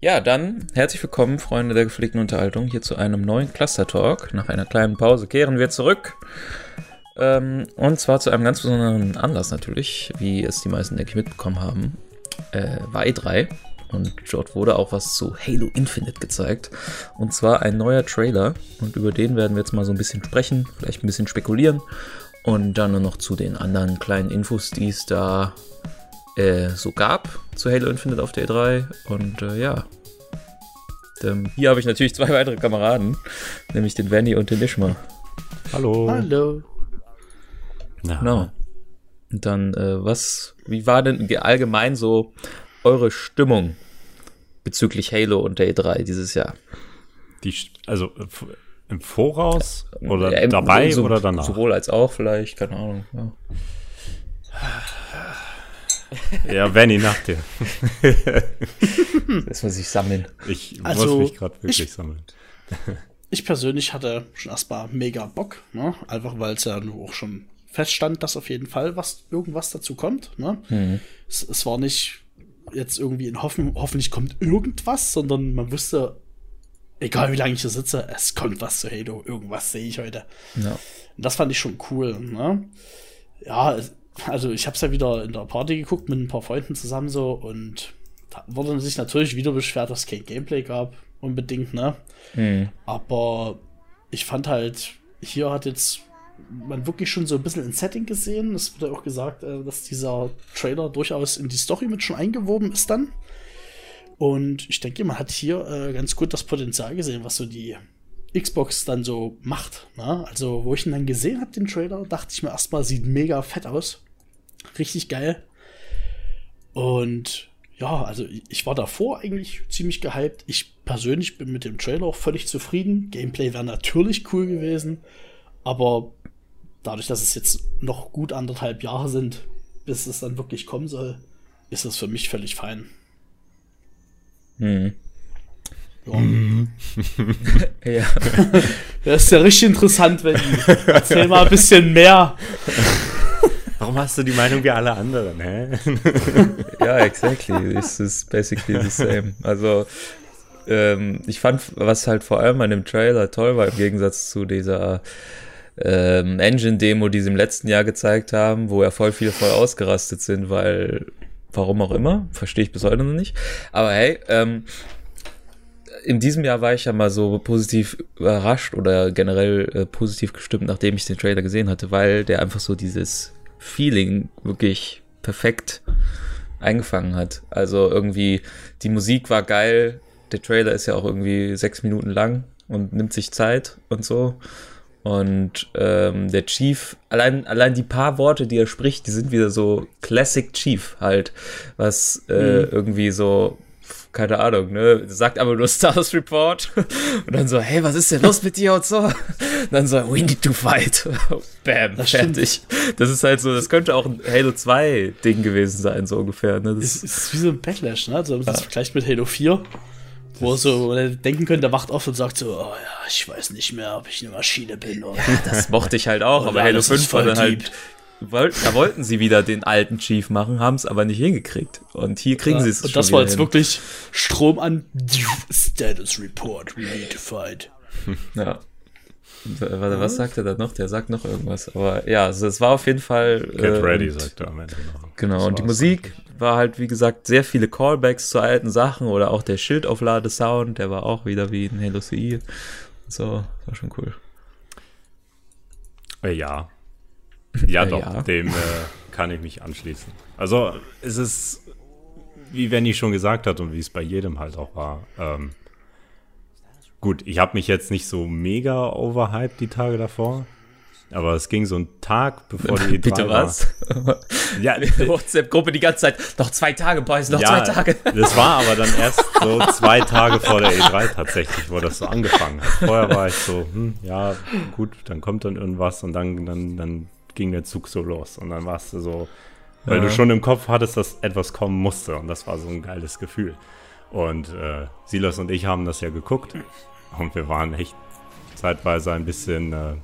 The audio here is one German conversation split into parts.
Ja, dann herzlich willkommen, Freunde der gepflegten Unterhaltung, hier zu einem neuen Cluster Talk. Nach einer kleinen Pause kehren wir zurück. Ähm, und zwar zu einem ganz besonderen Anlass natürlich, wie es die meisten, denke ich, mitbekommen haben. Äh, war E3 und dort wurde auch was zu Halo Infinite gezeigt. Und zwar ein neuer Trailer und über den werden wir jetzt mal so ein bisschen sprechen, vielleicht ein bisschen spekulieren und dann nur noch zu den anderen kleinen Infos, die es da äh, so gab zu Halo Infinite auf der E3. Und äh, ja, ähm, hier habe ich natürlich zwei weitere Kameraden, nämlich den Vanny und den Ishma. Hallo. Hallo. Na. Genau. Und dann, äh, was, wie war denn allgemein so eure Stimmung bezüglich Halo und der E3 dieses Jahr? Die, also im Voraus oder ja, im, dabei so, oder danach? Sowohl als auch vielleicht, keine Ahnung. Ja. Ja, Benny, nach dir. das muss ich sammeln. Ich also, muss mich gerade wirklich ich, sammeln. ich persönlich hatte schon erstmal mega Bock, ne? einfach weil es ja auch schon feststand, dass auf jeden Fall was irgendwas dazu kommt. Ne? Mhm. Es, es, war nicht jetzt irgendwie in Hoffen, hoffentlich kommt irgendwas, sondern man wusste, egal wie lange ich hier sitze, es kommt was zu Halo, irgendwas sehe ich heute. Ja. Und das fand ich schon cool. Ne? Ja, also ich habe es ja wieder in der Party geguckt mit ein paar Freunden zusammen so und da wurde sich natürlich wieder beschwert, dass es kein Gameplay gab, unbedingt, ne? Mhm. Aber ich fand halt, hier hat jetzt man wirklich schon so ein bisschen ein Setting gesehen. Es wurde auch gesagt, äh, dass dieser Trailer durchaus in die Story mit schon eingewoben ist dann. Und ich denke, man hat hier äh, ganz gut das Potenzial gesehen, was so die Xbox dann so macht. Ne? Also, wo ich ihn dann gesehen habe, den Trailer, dachte ich mir erstmal, sieht mega fett aus. Richtig geil. Und ja, also ich war davor eigentlich ziemlich gehypt. Ich persönlich bin mit dem Trailer auch völlig zufrieden. Gameplay wäre natürlich cool gewesen, aber dadurch, dass es jetzt noch gut anderthalb Jahre sind, bis es dann wirklich kommen soll, ist es für mich völlig fein. Hm. Ja. Mhm. ja. Das ist ja richtig interessant, wenn Erzähl mal ein bisschen mehr. Warum hast du die Meinung wie alle anderen, hä? ja, exactly. Es ist basically the same. Also, ähm, ich fand, was halt vor allem an dem Trailer toll war, im Gegensatz zu dieser ähm, Engine-Demo, die sie im letzten Jahr gezeigt haben, wo ja voll viele voll ausgerastet sind, weil, warum auch immer, verstehe ich bis heute noch nicht. Aber hey, ähm, in diesem Jahr war ich ja mal so positiv überrascht oder generell äh, positiv gestimmt, nachdem ich den Trailer gesehen hatte, weil der einfach so dieses Feeling wirklich perfekt eingefangen hat. Also irgendwie, die Musik war geil, der Trailer ist ja auch irgendwie sechs Minuten lang und nimmt sich Zeit und so. Und ähm, der Chief, allein, allein die paar Worte, die er spricht, die sind wieder so Classic Chief halt, was äh, mhm. irgendwie so keine Ahnung, ne, sagt aber nur Stars Report und dann so, hey, was ist denn los mit dir und so. Und dann so, we need to fight. Bam, das fertig. Stimmt. Das ist halt so, das könnte auch ein Halo 2 Ding gewesen sein, so ungefähr. Ne? Das ist, ist wie so ein Backlash, ne? Also, das vergleicht mit Halo 4, wo so denken könnte, der wacht auf und sagt so, oh ja, ich weiß nicht mehr, ob ich eine Maschine bin. Oder. Ja, das mochte ich halt auch, aber Halo 5 war dann halt da wollten sie wieder den alten Chief machen, haben es aber nicht hingekriegt. Und hier kriegen ja, sie es Und das war jetzt hin. wirklich Strom an Status Report, we need to fight. Ja. Warte, was sagt er da noch? Der sagt noch irgendwas. Aber ja, also es war auf jeden Fall. Get äh, ready, sagt er am Ende noch. Genau, und die Musik war halt, wie gesagt, sehr viele Callbacks zu alten Sachen oder auch der Schildaufladesound, der war auch wieder wie in Halo CE. So, war schon cool. Äh, ja, ja, doch, ja. dem äh, kann ich mich anschließen. Also, es ist, wie Wenny schon gesagt hat und wie es bei jedem halt auch war. Ähm, gut, ich habe mich jetzt nicht so mega overhyped die Tage davor. Aber es ging so ein Tag, bevor die E3 Bitte was? ja, WhatsApp-Gruppe die ganze Zeit, noch zwei Tage, Boys, noch ja, zwei Tage. das war aber dann erst so zwei Tage vor der E3 tatsächlich, wo das so angefangen hat. Vorher war ich so, hm, ja, gut, dann kommt dann irgendwas und dann, dann, dann ging der Zug so los. Und dann warst du so, weil ja. du schon im Kopf hattest, dass etwas kommen musste. Und das war so ein geiles Gefühl. Und äh, Silas und ich haben das ja geguckt. Und wir waren echt zeitweise ein bisschen äh,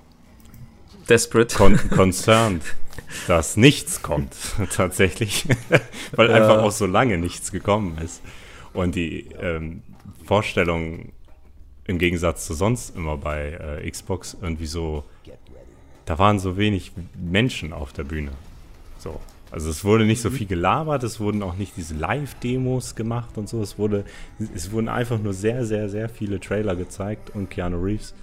desperate. Con concerned, dass nichts kommt, tatsächlich. weil ja. einfach auch so lange nichts gekommen ist. Und die ähm, Vorstellung im Gegensatz zu sonst immer bei äh, Xbox irgendwie so, da waren so wenig Menschen auf der Bühne. So. Also es wurde nicht so viel gelabert, es wurden auch nicht diese Live-Demos gemacht und so. Es wurde, es wurden einfach nur sehr, sehr, sehr viele Trailer gezeigt und Keanu Reeves.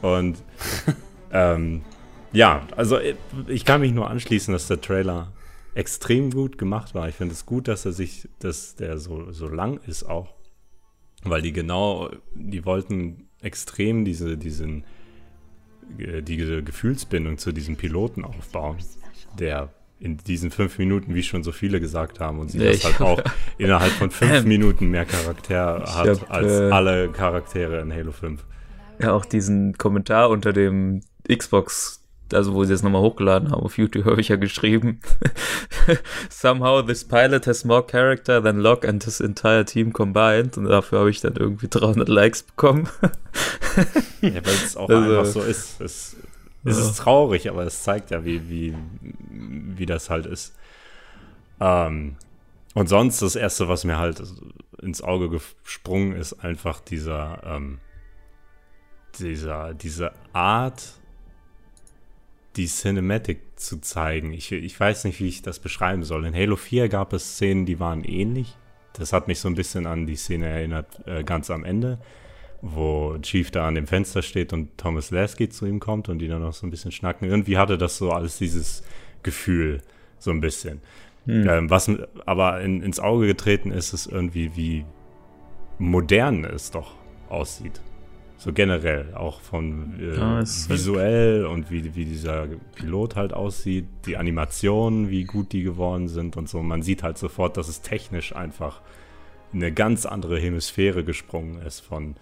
Und ähm, ja, also ich kann mich nur anschließen, dass der Trailer extrem gut gemacht war. Ich finde es gut, dass er sich, dass der so, so lang ist auch. Weil die genau, die wollten extrem diese, diesen, äh, diese Gefühlsbindung zu diesem Piloten aufbauen, der in diesen fünf Minuten, wie schon so viele gesagt haben, und sie das halt auch innerhalb von fünf Minuten mehr Charakter hat hab, als äh, alle Charaktere in Halo 5. Ja, auch diesen Kommentar unter dem Xbox also wo sie es nochmal hochgeladen haben auf YouTube, habe ich ja geschrieben. Somehow this pilot has more character than Locke and his entire team combined. Und dafür habe ich dann irgendwie 300 Likes bekommen. ja, weil es auch also, einfach so ist. Es, es ja. ist traurig, aber es zeigt ja, wie, wie, wie das halt ist. Ähm, und sonst das Erste, was mir halt ins Auge gesprungen ist, einfach dieser, ähm, dieser, diese Art, die Cinematic zu zeigen. Ich, ich weiß nicht, wie ich das beschreiben soll. In Halo 4 gab es Szenen, die waren ähnlich. Das hat mich so ein bisschen an die Szene erinnert, äh, ganz am Ende, wo Chief da an dem Fenster steht und Thomas Lasky zu ihm kommt und die dann noch so ein bisschen schnacken. Irgendwie hatte das so alles dieses Gefühl, so ein bisschen. Hm. Ähm, was aber in, ins Auge getreten ist, ist irgendwie, wie modern es doch aussieht. So generell, auch von äh, ja, visuell und wie, wie dieser Pilot halt aussieht, die Animationen, wie gut die geworden sind und so. Man sieht halt sofort, dass es technisch einfach in eine ganz andere Hemisphäre gesprungen ist von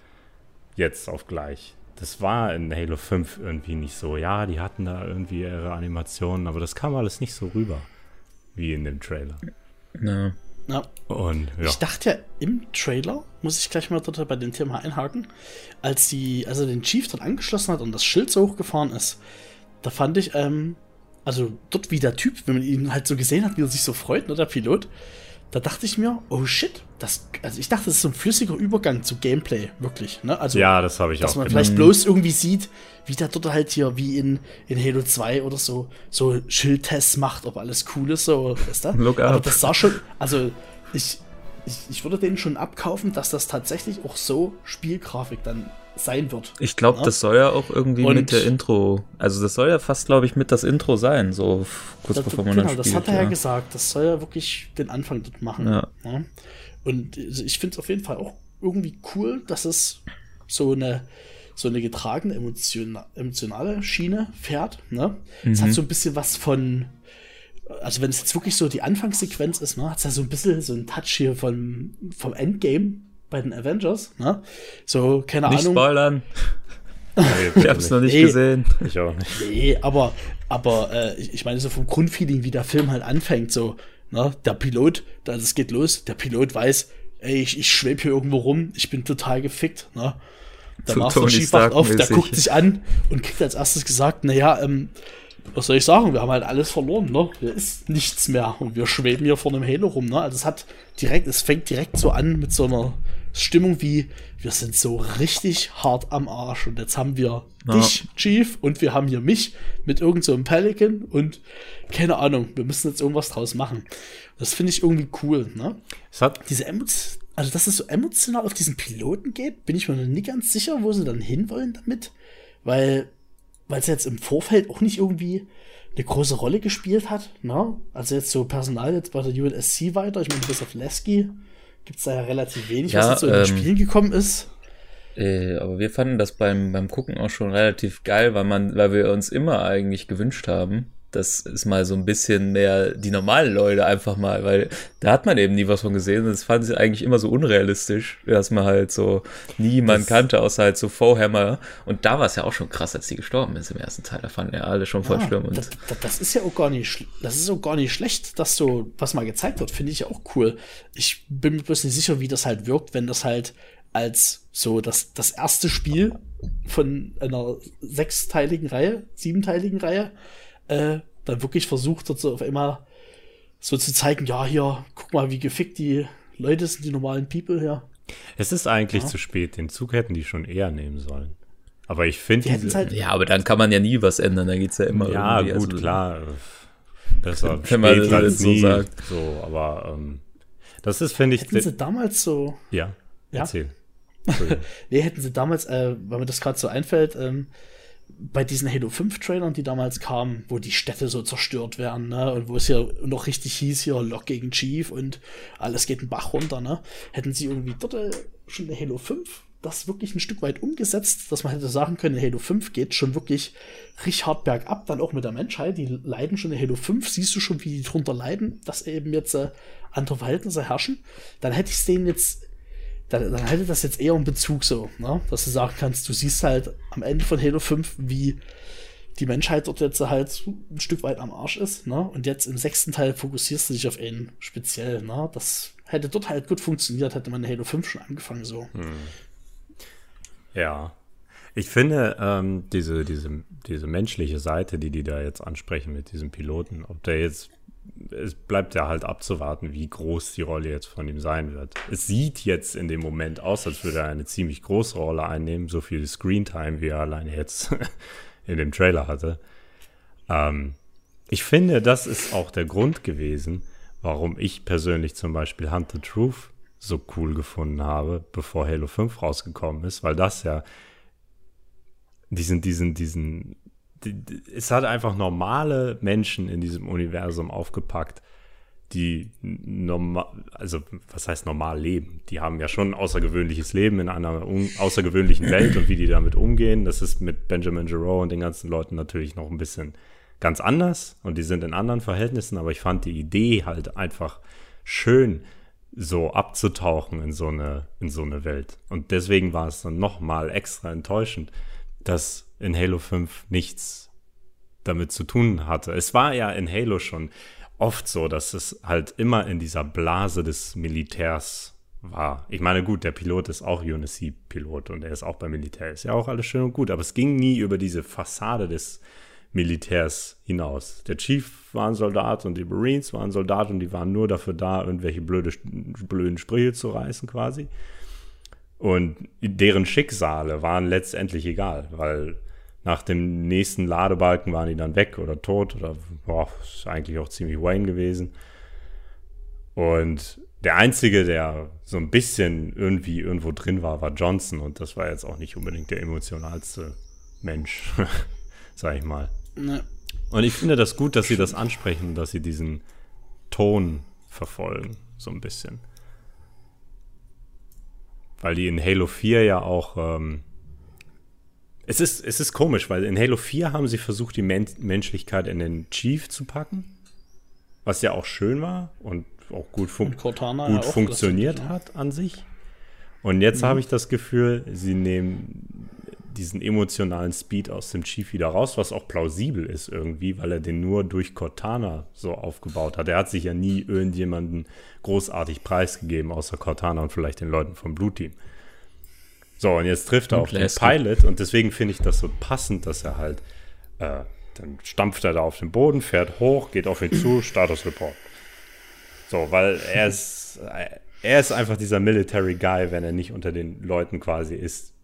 jetzt auf gleich. Das war in Halo 5 irgendwie nicht so. Ja, die hatten da irgendwie ihre Animationen, aber das kam alles nicht so rüber wie in dem Trailer. Ja. Ja. Und, ja. Ich dachte ja im Trailer, muss ich gleich mal dort bei dem Thema einhaken, als die, also den Chief dort angeschlossen hat und das Schild so hochgefahren ist, da fand ich, ähm, also dort wie der Typ, wenn man ihn halt so gesehen hat, wie er sich so freut, ne, der Pilot, da dachte ich mir, oh shit, das, also ich dachte, das ist so ein flüssiger Übergang zu Gameplay, wirklich. Ne? Also, ja, das habe ich dass auch. Dass man gedacht. vielleicht bloß irgendwie sieht, wie der dort halt hier, wie in, in Halo 2 oder so, so Schildtests macht, ob alles cool ist, so, weißt du? Look Aber das sah schon, also ich, ich, ich würde denen schon abkaufen, dass das tatsächlich auch so Spielgrafik dann sein wird. Ich glaube, ja? das soll ja auch irgendwie und mit der Intro, also das soll ja fast, glaube ich, mit das Intro sein, so kurz das, bevor man genau, spielt. das hat er ja. ja gesagt, das soll ja wirklich den Anfang dort machen. Ja. ja? Und also ich finde es auf jeden Fall auch irgendwie cool, dass es so eine so eine getragene emotionale Schiene fährt. Ne? Es mhm. hat so ein bisschen was von also wenn es jetzt wirklich so die Anfangssequenz ist, ne, hat es ja so ein bisschen so einen Touch hier von, vom Endgame bei den Avengers, ne? So, keine nicht Ahnung. Spoilern. ich hab's noch nicht nee, gesehen. Ich auch nicht. Nee, aber, aber äh, ich meine, so vom Grundfeeling, wie der Film halt anfängt, so, ne, der Pilot, das geht los, der Pilot weiß, ey, ich, ich schwebe hier irgendwo rum, ich bin total gefickt, ne? Der so Master Chief wacht auf, der guckt sich an und kriegt als erstes gesagt, naja, ähm, was soll ich sagen? Wir haben halt alles verloren, ne? Hier ist nichts mehr und wir schweben hier vor einem Halo rum, ne? Also es hat direkt, es fängt direkt so an mit so einer Stimmung wie, wir sind so richtig hart am Arsch und jetzt haben wir ja. dich, Chief, und wir haben hier mich mit irgendeinem so Pelican und keine Ahnung, wir müssen jetzt irgendwas draus machen. Das finde ich irgendwie cool, ne? Es hat Diese Emotionen, also dass es so emotional auf diesen Piloten geht, bin ich mir noch nie ganz sicher, wo sie dann hinwollen damit, weil weil es jetzt im Vorfeld auch nicht irgendwie eine große Rolle gespielt hat. Ne? Also jetzt so Personal jetzt bei der UNSC weiter, ich meine, bis auf Lesky gibt es da ja relativ wenig, ja, was jetzt so in den ähm, Spielen gekommen ist. Äh, aber wir fanden das beim, beim Gucken auch schon relativ geil, weil man, weil wir uns immer eigentlich gewünscht haben, das ist mal so ein bisschen mehr die normalen Leute einfach mal, weil da hat man eben nie was von gesehen. Das fand ich eigentlich immer so unrealistisch, dass man halt so niemand kannte, außer halt so Vorhammer. Und da war es ja auch schon krass, als die gestorben ist im ersten Teil. Da fanden ja alle schon voll ja, schlimm. Das, das, ist ja auch gar nicht, das ist auch gar nicht schlecht, dass so was mal gezeigt wird, finde ich ja auch cool. Ich bin mir bloß nicht sicher, wie das halt wirkt, wenn das halt als so das, das erste Spiel von einer sechsteiligen Reihe, siebenteiligen Reihe äh, dann wirklich versucht hat, so auf einmal so zu zeigen, ja, hier, guck mal, wie gefickt die Leute sind die normalen People hier. Es ist eigentlich ja. zu spät. Den Zug hätten die schon eher nehmen sollen. Aber ich finde halt Ja, aber dann kann man ja nie was ändern. Da geht es ja immer Ja, gut, also, klar. Besser wenn man das als nie. so sagt. So, aber ähm, das ist, finde ich. Hätten sie damals so. Ja, ja? erzähl. nee, hätten sie damals, äh, weil mir das gerade so einfällt, ähm, bei diesen Halo 5 Trailern, die damals kamen, wo die Städte so zerstört werden, ne, und wo es ja noch richtig hieß, hier Lock gegen Chief und alles geht den Bach runter, ne, hätten sie irgendwie dort schon eine Halo 5 das wirklich ein Stück weit umgesetzt, dass man hätte sagen können, Halo 5 geht schon wirklich richtig hart bergab, dann auch mit der Menschheit, die leiden schon in Halo 5, siehst du schon, wie die drunter leiden, dass eben jetzt äh, andere Verhältnisse herrschen, dann hätte ich es denen jetzt dann, dann hätte das jetzt eher einen Bezug so, ne? dass du sagen kannst, du siehst halt am Ende von Halo 5, wie die Menschheit dort jetzt halt ein Stück weit am Arsch ist, ne? Und jetzt im sechsten Teil fokussierst du dich auf einen speziell, ne? Das hätte dort halt gut funktioniert, hätte man Halo 5 schon angefangen so. Hm. Ja. Ich finde, ähm, diese, diese, diese menschliche Seite, die die da jetzt ansprechen mit diesem Piloten, ob der jetzt es bleibt ja halt abzuwarten, wie groß die Rolle jetzt von ihm sein wird. Es sieht jetzt in dem Moment aus, als würde er eine ziemlich große Rolle einnehmen, so viel Screentime, wie er alleine jetzt in dem Trailer hatte. Ähm, ich finde, das ist auch der Grund gewesen, warum ich persönlich zum Beispiel Hunt the Truth so cool gefunden habe, bevor Halo 5 rausgekommen ist, weil das ja diesen, diesen, diesen es hat einfach normale Menschen in diesem Universum aufgepackt, die normal, also was heißt normal leben? Die haben ja schon ein außergewöhnliches Leben in einer außergewöhnlichen Welt und wie die damit umgehen, das ist mit Benjamin Giroux und den ganzen Leuten natürlich noch ein bisschen ganz anders und die sind in anderen Verhältnissen, aber ich fand die Idee halt einfach schön, so abzutauchen in so eine, in so eine Welt. Und deswegen war es dann nochmal extra enttäuschend, dass in Halo 5 nichts damit zu tun hatte. Es war ja in Halo schon oft so, dass es halt immer in dieser Blase des Militärs war. Ich meine, gut, der Pilot ist auch UNSC-Pilot und er ist auch beim Militär. Ist ja auch alles schön und gut, aber es ging nie über diese Fassade des Militärs hinaus. Der Chief war ein Soldat und die Marines waren Soldat und die waren nur dafür da, irgendwelche blöde, blöden Sprüche zu reißen quasi. Und deren Schicksale waren letztendlich egal, weil nach dem nächsten Ladebalken waren die dann weg oder tot oder boah, ist eigentlich auch ziemlich Wayne gewesen. Und der einzige, der so ein bisschen irgendwie irgendwo drin war, war Johnson und das war jetzt auch nicht unbedingt der emotionalste Mensch, sag ich mal. Nee. Und ich finde das gut, dass sie das ansprechen, dass sie diesen Ton verfolgen, so ein bisschen. Weil die in Halo 4 ja auch ähm, es ist, es ist komisch, weil in Halo 4 haben sie versucht, die Men Menschlichkeit in den Chief zu packen. Was ja auch schön war und auch gut, fun gut ja funktioniert hat an sich. Und jetzt mhm. habe ich das Gefühl, sie nehmen diesen emotionalen Speed aus dem Chief wieder raus, was auch plausibel ist irgendwie, weil er den nur durch Cortana so aufgebaut hat. Er hat sich ja nie irgendjemanden großartig preisgegeben, außer Cortana und vielleicht den Leuten vom Blue Team. So, und jetzt trifft er auf den Pilot und deswegen finde ich das so passend, dass er halt, äh, dann stampft er da auf den Boden, fährt hoch, geht auf ihn zu, Status Report. So, weil er ist, er ist einfach dieser Military Guy, wenn er nicht unter den Leuten quasi ist,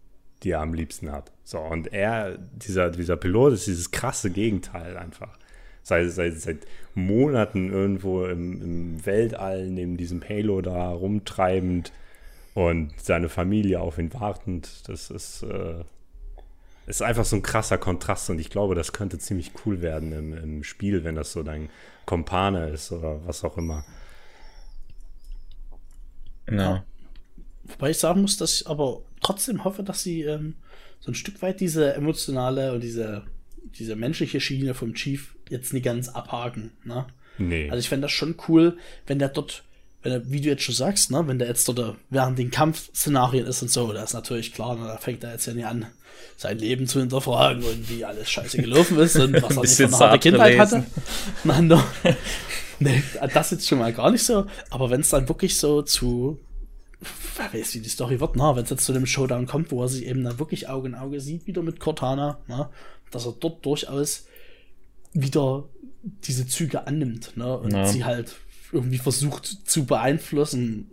die er am liebsten hat. So, und er, dieser, dieser Pilot ist dieses krasse Gegenteil einfach. Seit, seit, seit Monaten irgendwo im, im Weltall neben diesem Halo da rumtreibend und seine Familie auf ihn wartend. Das ist, äh, ist einfach so ein krasser Kontrast und ich glaube, das könnte ziemlich cool werden im, im Spiel, wenn das so dein Kompane ist oder was auch immer. Ja. Wobei ich sagen muss, dass ich aber trotzdem hoffe, dass sie ähm, so ein Stück weit diese emotionale und diese, diese menschliche Schiene vom Chief jetzt nicht ganz abhaken. Ne? Nee. Also ich fände das schon cool, wenn der dort wenn er, wie du jetzt schon sagst, ne, wenn der jetzt dort während den Kampfszenarien ist und so, da ist natürlich klar, ne, da fängt er jetzt ja nicht an, sein Leben zu hinterfragen und wie alles scheiße gelaufen ist und was er nicht für eine harte Kindheit hatte. Nein, no, nee, das jetzt schon mal gar nicht so. Aber wenn es dann wirklich so zu, wer weiß, wie die Story wird, na, wenn es jetzt zu dem Showdown kommt, wo er sich eben dann wirklich Auge in Auge sieht, wieder mit Cortana, na, dass er dort durchaus wieder diese Züge annimmt, ne, und ja. sie halt irgendwie versucht zu beeinflussen,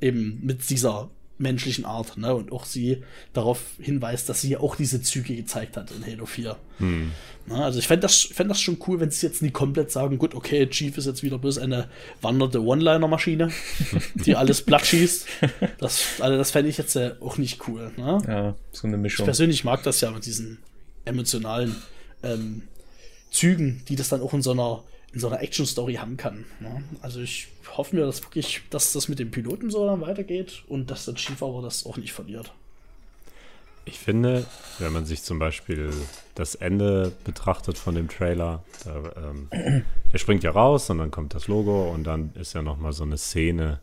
eben mit dieser menschlichen Art, ne? Und auch sie darauf hinweist, dass sie auch diese Züge gezeigt hat in Halo 4. Hm. Na, also ich fände das, fänd das schon cool, wenn sie jetzt nie komplett sagen, gut, okay, Chief ist jetzt wieder bloß eine wandernde One-Liner-Maschine, die alles platt schießt. Das, also das fände ich jetzt äh, auch nicht cool. Ne? Ja, so eine Mischung. Ich persönlich mag das ja mit diesen emotionalen ähm, Zügen, die das dann auch in so einer in so einer Action-Story haben kann. Ne? Also ich hoffe mir, dass wirklich, dass das mit dem Piloten so dann weitergeht und dass der Chief aber das auch nicht verliert. Ich finde, wenn man sich zum Beispiel das Ende betrachtet von dem Trailer, da, ähm, der springt ja raus und dann kommt das Logo und dann ist ja nochmal so eine Szene,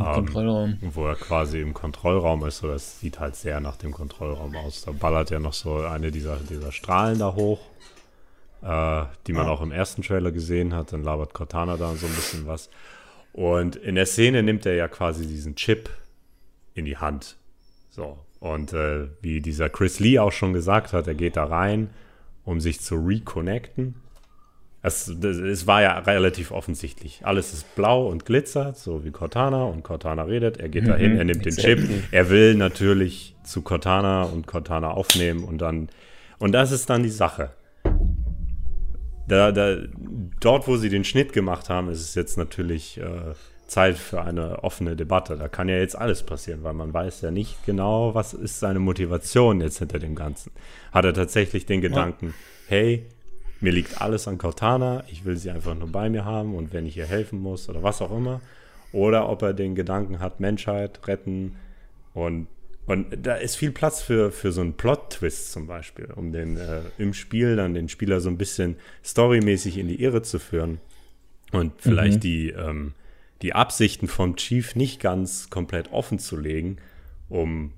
ähm, wo er quasi im Kontrollraum ist. Oder es sieht halt sehr nach dem Kontrollraum aus. Da ballert ja noch so eine dieser, dieser Strahlen da hoch äh, die man ja. auch im ersten Trailer gesehen hat. Dann labert Cortana da so ein bisschen was. Und in der Szene nimmt er ja quasi diesen Chip in die Hand. So. Und äh, wie dieser Chris Lee auch schon gesagt hat, er geht da rein, um sich zu reconnecten. Es, es war ja relativ offensichtlich. Alles ist blau und glitzert, so wie Cortana. Und Cortana redet. Er geht mhm, dahin, er nimmt exactly. den Chip. Er will natürlich zu Cortana und Cortana aufnehmen und dann. Und das ist dann die Sache da, da, dort, wo sie den Schnitt gemacht haben, ist es jetzt natürlich äh, Zeit für eine offene Debatte. Da kann ja jetzt alles passieren, weil man weiß ja nicht genau, was ist seine Motivation jetzt hinter dem Ganzen. Hat er tatsächlich den Gedanken, ja. hey, mir liegt alles an Cortana, ich will sie einfach nur bei mir haben und wenn ich ihr helfen muss oder was auch immer. Oder ob er den Gedanken hat, Menschheit retten und und da ist viel Platz für, für so einen Plot-Twist zum Beispiel, um den äh, im Spiel dann den Spieler so ein bisschen storymäßig in die Irre zu führen und vielleicht mhm. die, ähm, die Absichten vom Chief nicht ganz komplett offen zu legen, um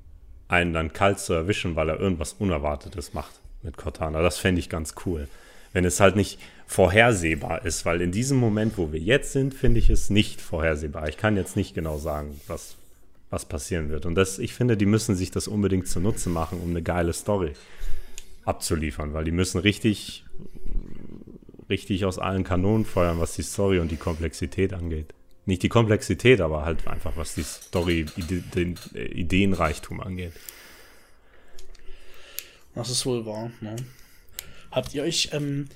einen dann kalt zu erwischen, weil er irgendwas Unerwartetes macht mit Cortana. Das fände ich ganz cool. Wenn es halt nicht vorhersehbar ist, weil in diesem Moment, wo wir jetzt sind, finde ich es nicht vorhersehbar. Ich kann jetzt nicht genau sagen, was, was passieren wird. Und das, ich finde, die müssen sich das unbedingt zunutze machen, um eine geile Story abzuliefern, weil die müssen richtig, richtig aus allen Kanonen feuern, was die Story und die Komplexität angeht. Nicht die Komplexität, aber halt einfach, was die Story, den Ideenreichtum angeht. Das ist wohl wahr. Ne? Habt ihr euch ähm,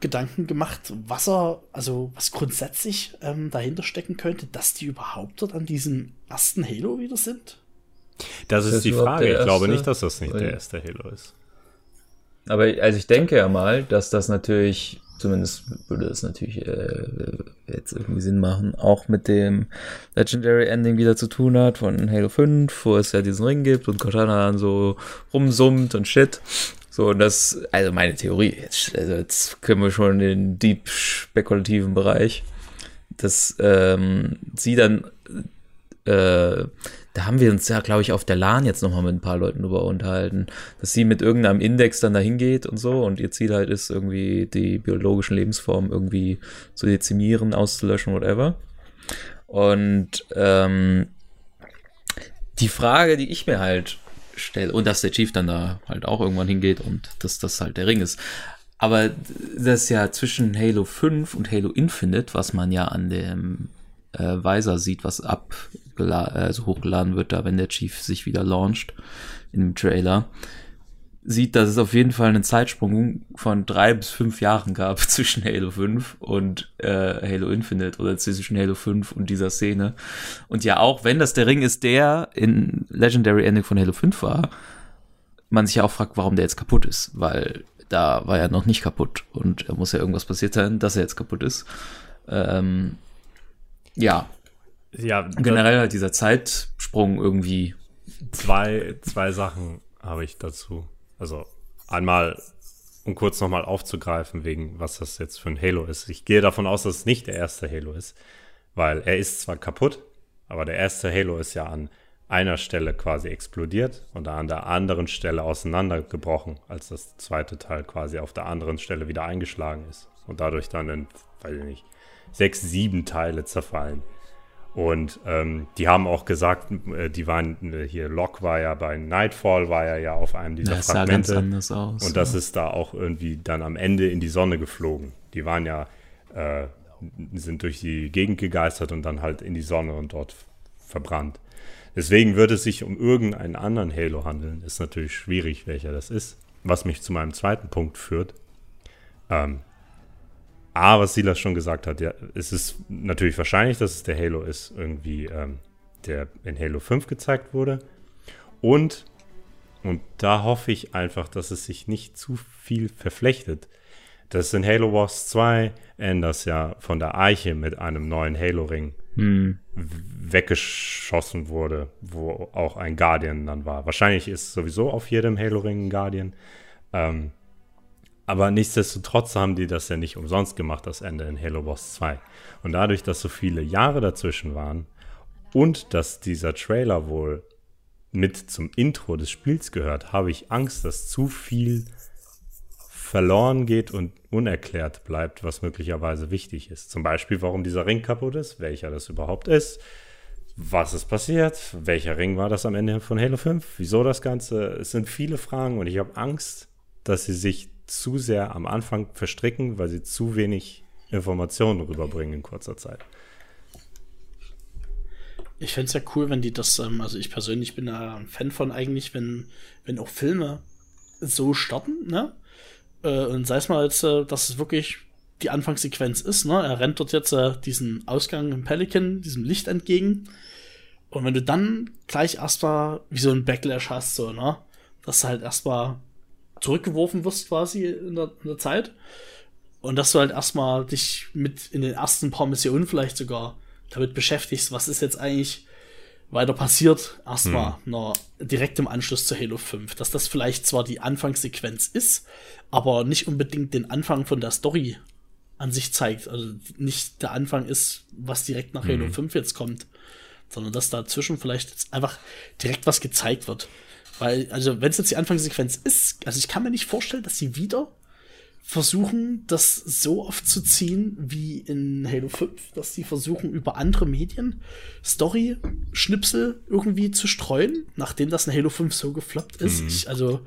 Gedanken gemacht, was er, also was grundsätzlich ähm, dahinter stecken könnte, dass die überhaupt dort an diesem ersten Halo wieder sind? Das ist, das die Frage. Ich glaube nicht, dass das nicht der erste Halo ist. Aber also ich denke ja mal, dass das natürlich, zumindest würde es natürlich äh, jetzt irgendwie Sinn machen, auch mit dem Legendary Ending wieder zu tun hat von Halo 5, wo es ja diesen Ring gibt und Cortana dann so rumsummt und shit. So, und das, also meine Theorie, jetzt, also jetzt können wir schon in den deep spekulativen Bereich, dass ähm, sie dann, äh, da haben wir uns ja, glaube ich, auf der LAN jetzt nochmal mit ein paar Leuten drüber unterhalten, dass sie mit irgendeinem Index dann dahin geht und so und ihr Ziel halt ist, irgendwie die biologischen Lebensformen irgendwie zu dezimieren, auszulöschen, whatever. Und ähm, die Frage, die ich mir halt stelle. Und dass der Chief dann da halt auch irgendwann hingeht und dass das halt der Ring ist. Aber das ja zwischen Halo 5 und Halo Infinite, was man ja an dem äh, Weiser sieht, was ab also hochgeladen wird, da wenn der Chief sich wieder launcht in dem Trailer, sieht, dass es auf jeden Fall einen Zeitsprung von drei bis fünf Jahren gab zwischen Halo 5 und äh, Halo Infinite oder zwischen Halo 5 und dieser Szene. Und ja, auch wenn das der Ring ist, der in Legendary Ending von Halo 5 war, man sich ja auch fragt, warum der jetzt kaputt ist, weil da war er noch nicht kaputt und er muss ja irgendwas passiert sein, dass er jetzt kaputt ist. Ähm, ja. Ja, generell halt dieser Zeitsprung irgendwie. Zwei, zwei Sachen habe ich dazu. Also einmal, um kurz nochmal aufzugreifen, wegen was das jetzt für ein Halo ist. Ich gehe davon aus, dass es nicht der erste Halo ist, weil er ist zwar kaputt, aber der erste Halo ist ja an einer Stelle quasi explodiert und an der anderen Stelle auseinandergebrochen, als das zweite Teil quasi auf der anderen Stelle wieder eingeschlagen ist und dadurch dann in, weiß ich nicht, sechs, sieben Teile zerfallen. Und ähm, die haben auch gesagt, äh, die waren äh, hier, Locke war ja bei Nightfall, war ja ja auf einem dieser das Fragmente. Sah ganz anders aus, und das ja. ist da auch irgendwie dann am Ende in die Sonne geflogen. Die waren ja, äh, sind durch die Gegend gegeistert und dann halt in die Sonne und dort verbrannt. Deswegen würde es sich um irgendeinen anderen Halo handeln. Ist natürlich schwierig, welcher das ist. Was mich zu meinem zweiten Punkt führt. Ähm, A, was Silas schon gesagt hat, ja, es ist natürlich wahrscheinlich, dass es der Halo ist, irgendwie, ähm, der in Halo 5 gezeigt wurde. Und, und da hoffe ich einfach, dass es sich nicht zu viel verflechtet. Dass in Halo Wars 2 Anders ja von der Eiche mit einem neuen Halo-Ring hm. weggeschossen wurde, wo auch ein Guardian dann war. Wahrscheinlich ist sowieso auf jedem Halo-Ring ein Guardian. Ähm, aber nichtsdestotrotz haben die das ja nicht umsonst gemacht, das Ende in Halo Wars 2. Und dadurch, dass so viele Jahre dazwischen waren und dass dieser Trailer wohl mit zum Intro des Spiels gehört, habe ich Angst, dass zu viel verloren geht und unerklärt bleibt, was möglicherweise wichtig ist. Zum Beispiel, warum dieser Ring kaputt ist, welcher das überhaupt ist, was ist passiert, welcher Ring war das am Ende von Halo 5, wieso das Ganze. Es sind viele Fragen und ich habe Angst, dass sie sich zu sehr am Anfang verstricken, weil sie zu wenig Informationen rüberbringen in kurzer Zeit. Ich fände es ja cool, wenn die das, ähm, also ich persönlich bin da ein Fan von eigentlich, wenn, wenn auch Filme so starten, ne? Äh, und sei es mal jetzt, äh, dass es wirklich die Anfangssequenz ist, ne? Er rennt dort jetzt äh, diesen Ausgang im Pelican, diesem Licht entgegen. Und wenn du dann gleich erstmal wie so ein Backlash hast, so, ne? Dass halt erstmal zurückgeworfen wirst quasi in der, in der Zeit. Und dass du halt erstmal dich mit in den ersten paar Missionen vielleicht sogar damit beschäftigst, was ist jetzt eigentlich weiter passiert, erstmal hm. direkt im Anschluss zu Halo 5. Dass das vielleicht zwar die Anfangssequenz ist, aber nicht unbedingt den Anfang von der Story an sich zeigt. Also nicht der Anfang ist, was direkt nach Halo 5 mhm. jetzt kommt, sondern dass dazwischen vielleicht jetzt einfach direkt was gezeigt wird. Weil, also, wenn es jetzt die Anfangssequenz ist, also ich kann mir nicht vorstellen, dass sie wieder versuchen, das so oft zu ziehen wie in Halo 5, dass sie versuchen, über andere Medien Story-Schnipsel irgendwie zu streuen, nachdem das in Halo 5 so gefloppt ist. Mhm. Ich, also,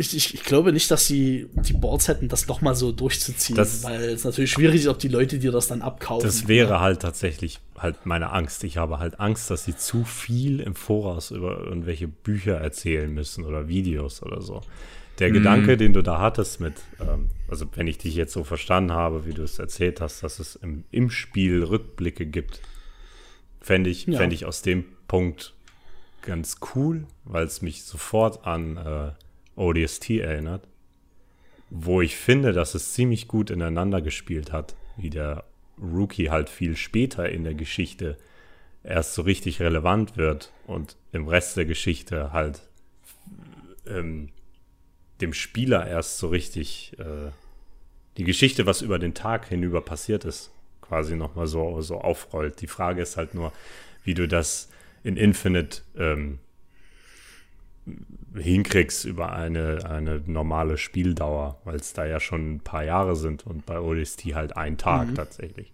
ich, ich, ich, glaube nicht, dass sie die Boards hätten, das nochmal so durchzuziehen, das, weil es natürlich schwierig ist, ob die Leute dir das dann abkaufen. Das wäre ja. halt tatsächlich halt meine Angst. Ich habe halt Angst, dass sie zu viel im Voraus über irgendwelche Bücher erzählen müssen oder Videos oder so. Der mhm. Gedanke, den du da hattest mit, ähm, also wenn ich dich jetzt so verstanden habe, wie du es erzählt hast, dass es im, im Spiel Rückblicke gibt, fände ich, ja. fänd ich aus dem Punkt ganz cool, weil es mich sofort an äh, ODST erinnert, wo ich finde, dass es ziemlich gut ineinander gespielt hat, wie der Rookie halt viel später in der Geschichte erst so richtig relevant wird und im Rest der Geschichte halt ähm, dem Spieler erst so richtig äh, die Geschichte, was über den Tag hinüber passiert ist, quasi nochmal so, so aufrollt. Die Frage ist halt nur, wie du das in Infinite ähm, hinkriegst über eine, eine normale Spieldauer, weil es da ja schon ein paar Jahre sind und bei ODST halt ein Tag mhm. tatsächlich.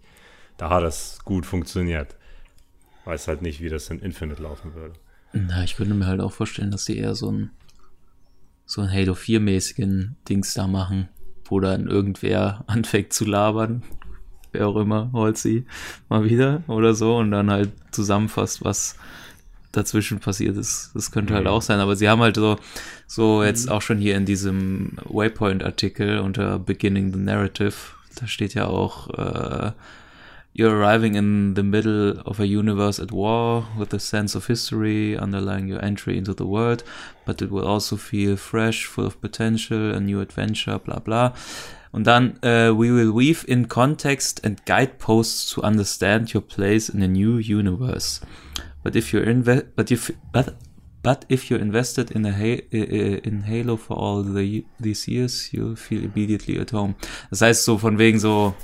Da hat das gut funktioniert. Weiß halt nicht, wie das in Infinite laufen würde. Na, ich könnte mir halt auch vorstellen, dass die eher so ein so ein Halo 4-mäßigen Dings da machen, wo dann irgendwer anfängt zu labern, wer auch immer, Holzi, mal wieder oder so und dann halt zusammenfasst, was dazwischen passiert ist. Das könnte halt mhm. auch sein, aber sie haben halt so, so jetzt mhm. auch schon hier in diesem Waypoint-Artikel unter Beginning the Narrative, da steht ja auch, äh, You're arriving in the middle of a universe at war with a sense of history underlying your entry into the world, but it will also feel fresh, full of potential, a new adventure, bla bla. Und dann, uh, we will weave in context and guideposts to understand your place in a new universe. But if you're inve but if but but if you're invested in a ha in Halo for all the these years, you'll feel immediately at home. Das heißt so von wegen so,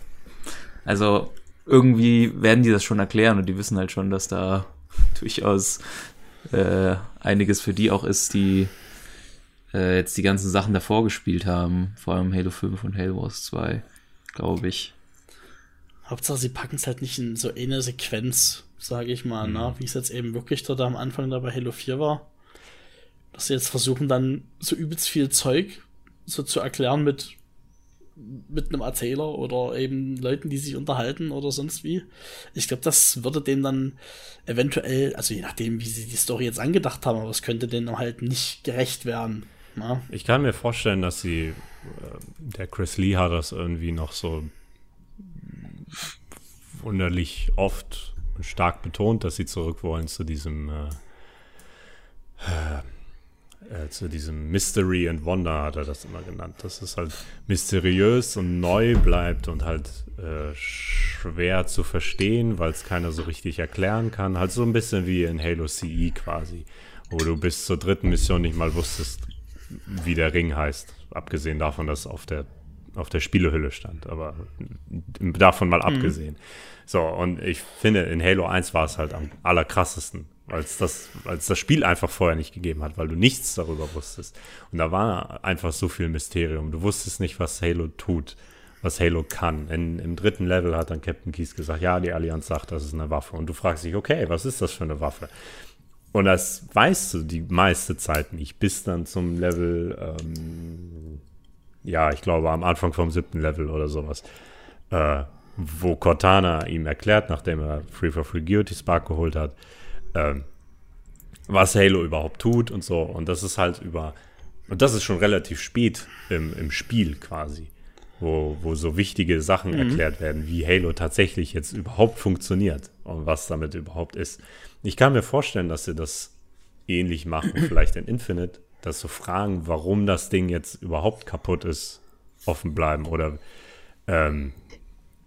also irgendwie werden die das schon erklären und die wissen halt schon, dass da durchaus äh, einiges für die auch ist, die äh, jetzt die ganzen Sachen davor gespielt haben, vor allem Halo 5 und Halo Wars 2, glaube ich. Hauptsache, sie packen es halt nicht in so eine Sequenz sage ich mal, mhm. ne? wie es jetzt eben wirklich dort am Anfang da bei Halo 4 war. Dass sie jetzt versuchen, dann so übelst viel Zeug so zu erklären mit mit einem Erzähler oder eben Leuten, die sich unterhalten oder sonst wie. Ich glaube, das würde dem dann eventuell, also je nachdem, wie sie die Story jetzt angedacht haben, aber es könnte denen halt nicht gerecht werden. Na? Ich kann mir vorstellen, dass sie, äh, der Chris Lee hat das irgendwie noch so wunderlich oft stark betont, dass sie zurück wollen zu diesem äh, äh, zu diesem Mystery and Wonder hat er das immer genannt. Dass es halt mysteriös und neu bleibt und halt äh, schwer zu verstehen, weil es keiner so richtig erklären kann. Halt so ein bisschen wie in Halo CE quasi, wo du bis zur dritten Mission nicht mal wusstest, wie der Ring heißt. Abgesehen davon, dass auf der auf der Spielehülle stand, aber davon mal mhm. abgesehen. So, und ich finde, in Halo 1 war es halt am allerkrassesten, als das, als das Spiel einfach vorher nicht gegeben hat, weil du nichts darüber wusstest. Und da war einfach so viel Mysterium. Du wusstest nicht, was Halo tut, was Halo kann. In, Im dritten Level hat dann Captain Keys gesagt, ja, die Allianz sagt, das ist eine Waffe. Und du fragst dich, okay, was ist das für eine Waffe? Und das weißt du die meiste Zeit nicht, bis dann zum Level, ähm, ja, ich glaube am Anfang vom siebten Level oder sowas, äh, wo Cortana ihm erklärt, nachdem er Free for Free Guilty Spark geholt hat, ähm, was Halo überhaupt tut und so. Und das ist halt über, und das ist schon relativ spät im, im Spiel quasi, wo, wo so wichtige Sachen mhm. erklärt werden, wie Halo tatsächlich jetzt überhaupt funktioniert und was damit überhaupt ist. Ich kann mir vorstellen, dass sie das ähnlich machen, vielleicht in Infinite, dass so Fragen, warum das Ding jetzt überhaupt kaputt ist, offen bleiben oder ähm,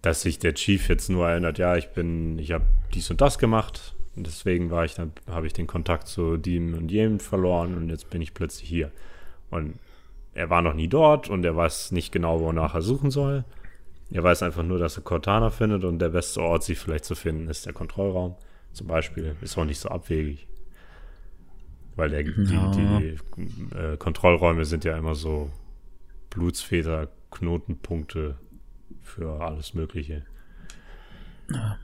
dass sich der Chief jetzt nur erinnert, ja, ich bin, ich habe dies und das gemacht und deswegen war ich dann, habe ich den Kontakt zu dem und jenem verloren und jetzt bin ich plötzlich hier. Und er war noch nie dort und er weiß nicht genau, wonach er suchen soll. Er weiß einfach nur, dass er Cortana findet und der beste Ort, sie vielleicht zu finden, ist der Kontrollraum. Zum Beispiel. Ist auch nicht so abwegig. Weil der, ja. die, die äh, Kontrollräume sind ja immer so Blutsfeder, Knotenpunkte für alles Mögliche.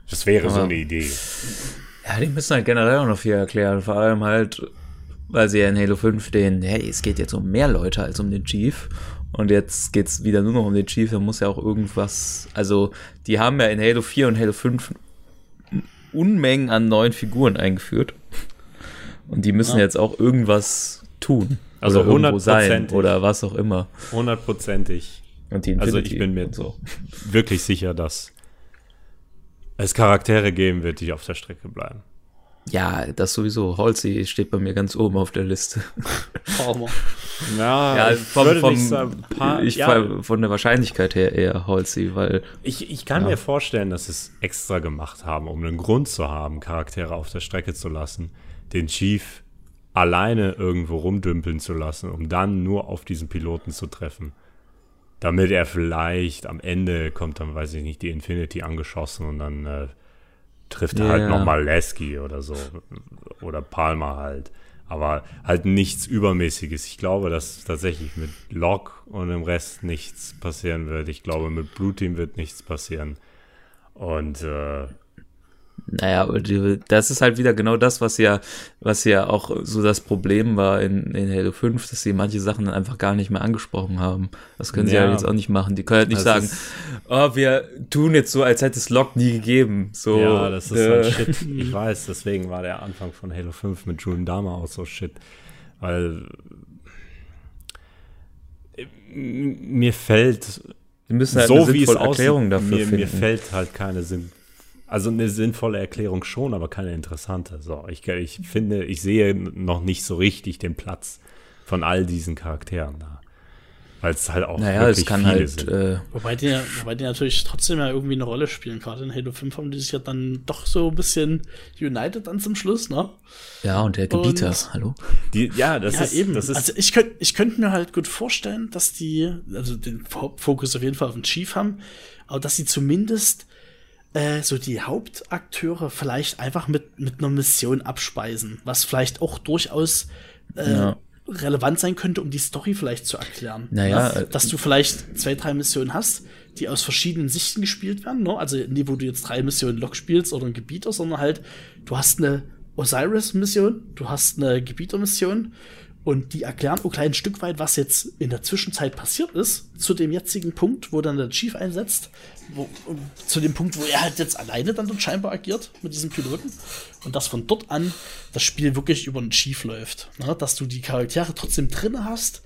Das wäre Aber so eine Idee. Ja, die müssen halt generell auch noch viel erklären. Vor allem halt, weil sie ja in Halo 5 stehen, hey, es geht jetzt um mehr Leute als um den Chief. Und jetzt geht es wieder nur noch um den Chief. Da muss ja auch irgendwas. Also, die haben ja in Halo 4 und Halo 5 Unmengen an neuen Figuren eingeführt. Und die müssen ja. jetzt auch irgendwas tun. Also oder irgendwo sein oder was auch immer. Hundertprozentig. also ich bin mir so wirklich sicher, dass es Charaktere geben wird, die auf der Strecke bleiben. Ja, das sowieso. Halsey steht bei mir ganz oben auf der Liste. Ja, ja vom, vom, sagen, paar, ich ja. von der Wahrscheinlichkeit her eher Halsey, weil. Ich, ich kann ja. mir vorstellen, dass sie es extra gemacht haben, um einen Grund zu haben, Charaktere auf der Strecke zu lassen, den Chief alleine irgendwo rumdümpeln zu lassen, um dann nur auf diesen Piloten zu treffen damit er vielleicht am Ende kommt dann, weiß ich nicht, die Infinity angeschossen und dann äh, trifft er yeah. halt nochmal Lasky oder so. Oder Palmer halt. Aber halt nichts Übermäßiges. Ich glaube, dass tatsächlich mit Locke und dem Rest nichts passieren wird. Ich glaube, mit Blue Team wird nichts passieren. Und äh, naja, das ist halt wieder genau das, was ja, was ja auch so das Problem war in, in Halo 5, dass sie manche Sachen dann einfach gar nicht mehr angesprochen haben. Das können sie ja, halt jetzt auch nicht machen. Die können halt nicht sagen, oh, wir tun jetzt so, als hätte es Lock nie gegeben. So, ja, das ist äh, halt Shit. Ich weiß, deswegen war der Anfang von Halo 5 mit Julian Dama auch so Shit. Weil mir fällt wir müssen halt so wie es aussieht, mir, mir fällt halt keine Sinn also eine sinnvolle Erklärung schon, aber keine interessante. So, ich, ich finde, ich sehe noch nicht so richtig den Platz von all diesen Charakteren da. Weil es halt auch naja, wirklich es kann viele halt, sind. Äh, wobei, die, wobei die natürlich trotzdem ja irgendwie eine Rolle spielen. Gerade in Halo 5 haben die sich ja dann doch so ein bisschen united dann zum Schluss, ne? Ja, und der Gebieter, und hallo? Die, ja, das ja, ist eben. Das ist also ich könnte ich könnt mir halt gut vorstellen, dass die, also den Fokus auf jeden Fall auf den Chief haben, aber dass sie zumindest äh, so die Hauptakteure vielleicht einfach mit, mit einer Mission abspeisen, was vielleicht auch durchaus äh, ja. relevant sein könnte, um die Story vielleicht zu erklären. Naja, ne? Dass du vielleicht zwei, drei Missionen hast, die aus verschiedenen Sichten gespielt werden, ne? Also nie, wo du jetzt drei Missionen Lok spielst oder ein Gebieter, sondern halt, du hast eine Osiris-Mission, du hast eine Gebieter-Mission Und die erklären auch ein Stück weit, was jetzt in der Zwischenzeit passiert ist, zu dem jetzigen Punkt, wo dann der Chief einsetzt, wo, zu dem Punkt, wo er halt jetzt alleine dann dort scheinbar agiert mit diesem Piloten. Und dass von dort an das Spiel wirklich über den Chief läuft. Ne? Dass du die Charaktere trotzdem drin hast.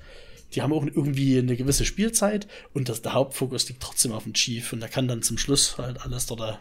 Die haben auch irgendwie eine gewisse Spielzeit und das, der Hauptfokus liegt trotzdem auf dem Chief und der kann dann zum Schluss halt alles dort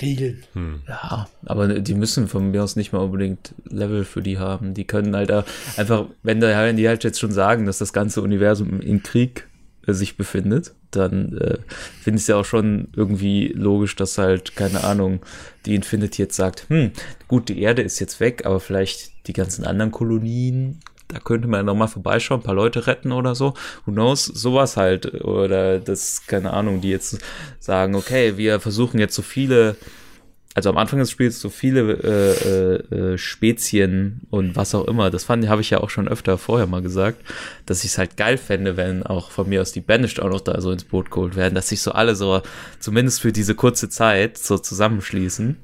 Regeln. Hm. Ja, aber die müssen von mir aus nicht mal unbedingt Level für die haben. Die können halt einfach, wenn, da, wenn die halt jetzt schon sagen, dass das ganze Universum in Krieg äh, sich befindet, dann äh, finde ich es ja auch schon irgendwie logisch, dass halt, keine Ahnung, die Infinity jetzt sagt, hm, gut, die Erde ist jetzt weg, aber vielleicht die ganzen anderen Kolonien da könnte man nochmal vorbeischauen, ein paar Leute retten oder so. Who knows? Sowas halt. Oder das, keine Ahnung, die jetzt sagen, okay, wir versuchen jetzt so viele, also am Anfang des Spiels so viele äh, äh, Spezien und was auch immer. Das fand, habe ich ja auch schon öfter vorher mal gesagt, dass ich es halt geil fände, wenn auch von mir aus die Banished auch noch da so ins Boot geholt werden, dass sich so alle so zumindest für diese kurze Zeit so zusammenschließen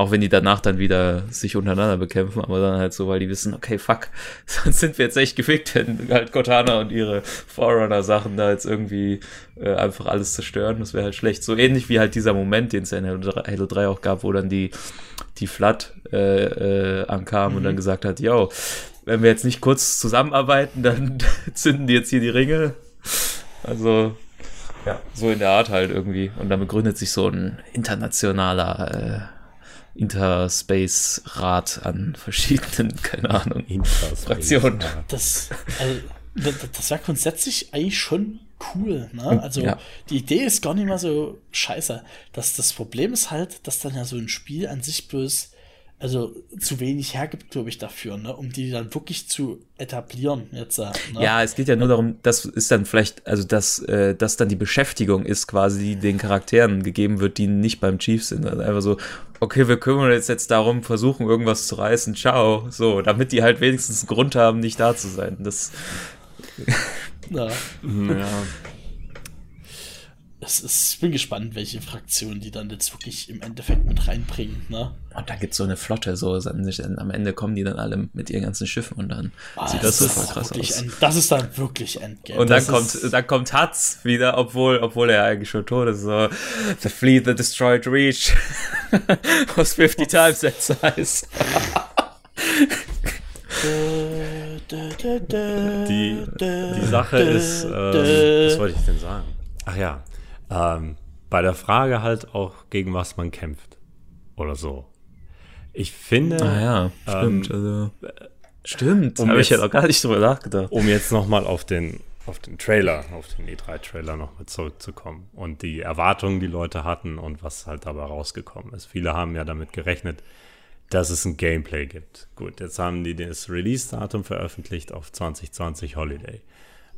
auch wenn die danach dann wieder sich untereinander bekämpfen, aber dann halt so, weil die wissen, okay, fuck, sonst sind wir jetzt echt gefickt, wenn halt Cortana und ihre Forerunner-Sachen da jetzt irgendwie äh, einfach alles zerstören. Das wäre halt schlecht. So ähnlich wie halt dieser Moment, den es in Halo 3 auch gab, wo dann die, die Flood äh, äh, ankam mhm. und dann mhm. gesagt hat, yo, wenn wir jetzt nicht kurz zusammenarbeiten, dann zünden die jetzt hier die Ringe. Also, ja, so in der Art halt irgendwie. Und dann begründet sich so ein internationaler äh, Interspace-Rat an verschiedenen, keine Ahnung, Fraktionen. Das, also, das, das wäre grundsätzlich eigentlich schon cool. Ne? Also ja. die Idee ist gar nicht mal so scheiße. Das, das Problem ist halt, dass dann ja so ein Spiel an sich bloß also zu wenig hergibt, glaube ich, dafür, ne? um die dann wirklich zu etablieren jetzt. Äh, ne? Ja, es geht ja nur darum, das ist dann vielleicht, also dass äh, das dann die Beschäftigung ist, quasi, die den Charakteren gegeben wird, die nicht beim Chief sind. Also einfach so, okay, wir kümmern uns jetzt darum, versuchen irgendwas zu reißen, ciao, so, damit die halt wenigstens einen Grund haben, nicht da zu sein. Das. ja. ja es ist, ich bin gespannt, welche Fraktionen die dann jetzt wirklich im Endeffekt mit reinbringen. Ne? Und da gibt es so eine Flotte, so am Ende kommen die dann alle mit ihren ganzen Schiffen und dann ah, sieht das, das so voll krass aus. End, das ist dann wirklich Endgame. Und dann kommt, dann kommt Hutz wieder, obwohl, obwohl er eigentlich schon tot ist. So, The Fleet that destroyed Reach was 50 times that size. die, die Sache ist, ähm, was wollte ich denn sagen? Ach ja, ähm, bei der Frage halt auch, gegen was man kämpft. Oder so. Ich finde. Ah ja, stimmt. Ähm, also, stimmt, um habe ich ja noch gar nicht drüber nachgedacht. Um jetzt nochmal auf den, auf den Trailer, auf den E3-Trailer nochmal zurückzukommen und die Erwartungen, die Leute hatten und was halt dabei rausgekommen ist. Viele haben ja damit gerechnet, dass es ein Gameplay gibt. Gut, jetzt haben die das Release-Datum veröffentlicht auf 2020 Holiday.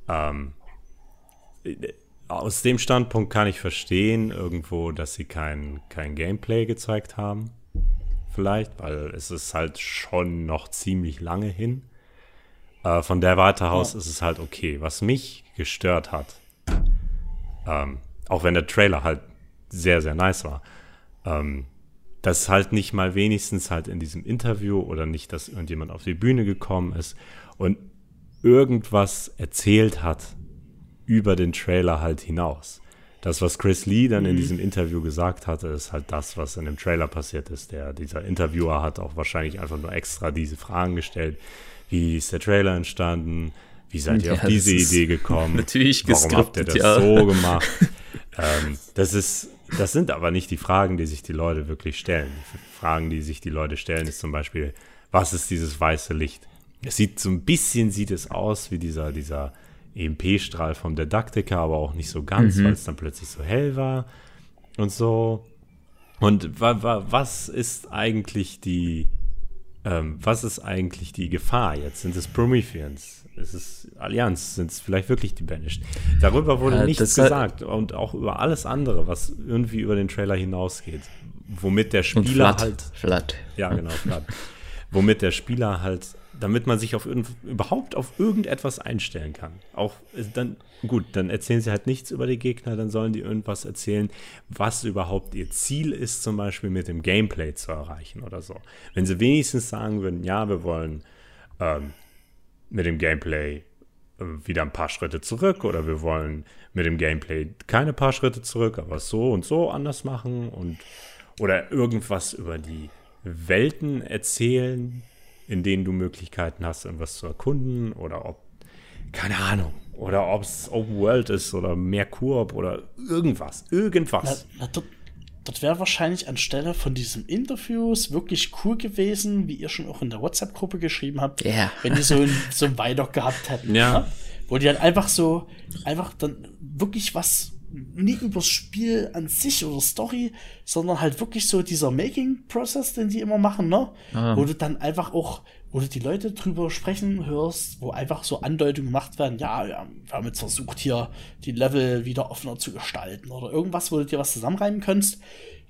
Ähm, aus dem Standpunkt kann ich verstehen, irgendwo, dass sie kein, kein Gameplay gezeigt haben. Vielleicht, weil es ist halt schon noch ziemlich lange hin. Äh, von der Warte aus ja. ist es halt okay. Was mich gestört hat, ähm, auch wenn der Trailer halt sehr, sehr nice war, ähm, dass halt nicht mal wenigstens halt in diesem Interview oder nicht, dass irgendjemand auf die Bühne gekommen ist und irgendwas erzählt hat, über den Trailer halt hinaus. Das, was Chris Lee dann mhm. in diesem Interview gesagt hatte, ist halt das, was in dem Trailer passiert ist. Der, dieser Interviewer hat auch wahrscheinlich einfach nur extra diese Fragen gestellt. Wie ist der Trailer entstanden? Wie seid ihr ja, auf diese Idee gekommen? Natürlich Warum habt ihr das ja. so gemacht? ähm, das ist, das sind aber nicht die Fragen, die sich die Leute wirklich stellen. Die Fragen, die sich die Leute stellen, ist zum Beispiel, was ist dieses weiße Licht? Es sieht so ein bisschen sieht es aus wie dieser, dieser EMP-Strahl vom Didaktiker, aber auch nicht so ganz, mhm. weil es dann plötzlich so hell war und so. Und wa wa was ist eigentlich die, ähm, was ist eigentlich die Gefahr jetzt? Sind es Prometheans? Ist es Allianz? Sind es vielleicht wirklich die Banished? Darüber wurde ja, nichts gesagt und auch über alles andere, was irgendwie über den Trailer hinausgeht. Womit der Spieler halt. Flat. Ja, genau, flat. womit der Spieler halt damit man sich auf überhaupt auf irgendetwas einstellen kann. Auch äh, dann, gut, dann erzählen sie halt nichts über die Gegner, dann sollen die irgendwas erzählen, was überhaupt ihr Ziel ist, zum Beispiel mit dem Gameplay zu erreichen oder so. Wenn sie wenigstens sagen würden, ja, wir wollen ähm, mit dem Gameplay äh, wieder ein paar Schritte zurück oder wir wollen mit dem Gameplay keine paar Schritte zurück, aber so und so anders machen und oder irgendwas über die Welten erzählen, in denen du Möglichkeiten hast, irgendwas zu erkunden oder ob, keine Ahnung, oder ob es Open World ist oder mehr Koop oder irgendwas, irgendwas. Na, na, dort wäre wahrscheinlich anstelle von diesem Interviews wirklich cool gewesen, wie ihr schon auch in der WhatsApp-Gruppe geschrieben habt, Ja. wenn die so ein, so ein Weidock gehabt hätten. Ja. Ne? Wo die dann einfach so, einfach dann wirklich was, nie übers Spiel an sich oder Story, sondern halt wirklich so dieser Making-Process, den die immer machen, ne? Ah. Wo du dann einfach auch, wo du die Leute drüber sprechen hörst, wo einfach so Andeutungen gemacht werden, ja, wir haben, wir haben jetzt versucht, hier die Level wieder offener zu gestalten oder irgendwas, wo du dir was zusammenreimen kannst,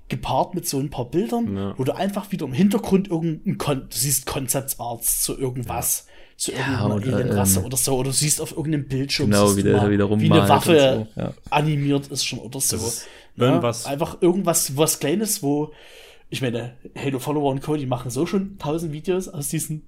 gepaart mit so ein paar Bildern, Ja. wo du einfach wieder im Hintergrund irgendein, Kon du siehst Concept Arts zu irgendwas, zu Ja, irgendeiner oder, Alienrasse ähm, oder so, oder du siehst auf irgendeinem Bildschirm, Genau, wie der mal, wieder wie eine Waffe so, ja. animiert ist schon oder so. Ja, irgendwas- einfach irgendwas, was Kleines, wo, ich meine, Halo Follower und Co., die machen so schon tausend Videos aus diesen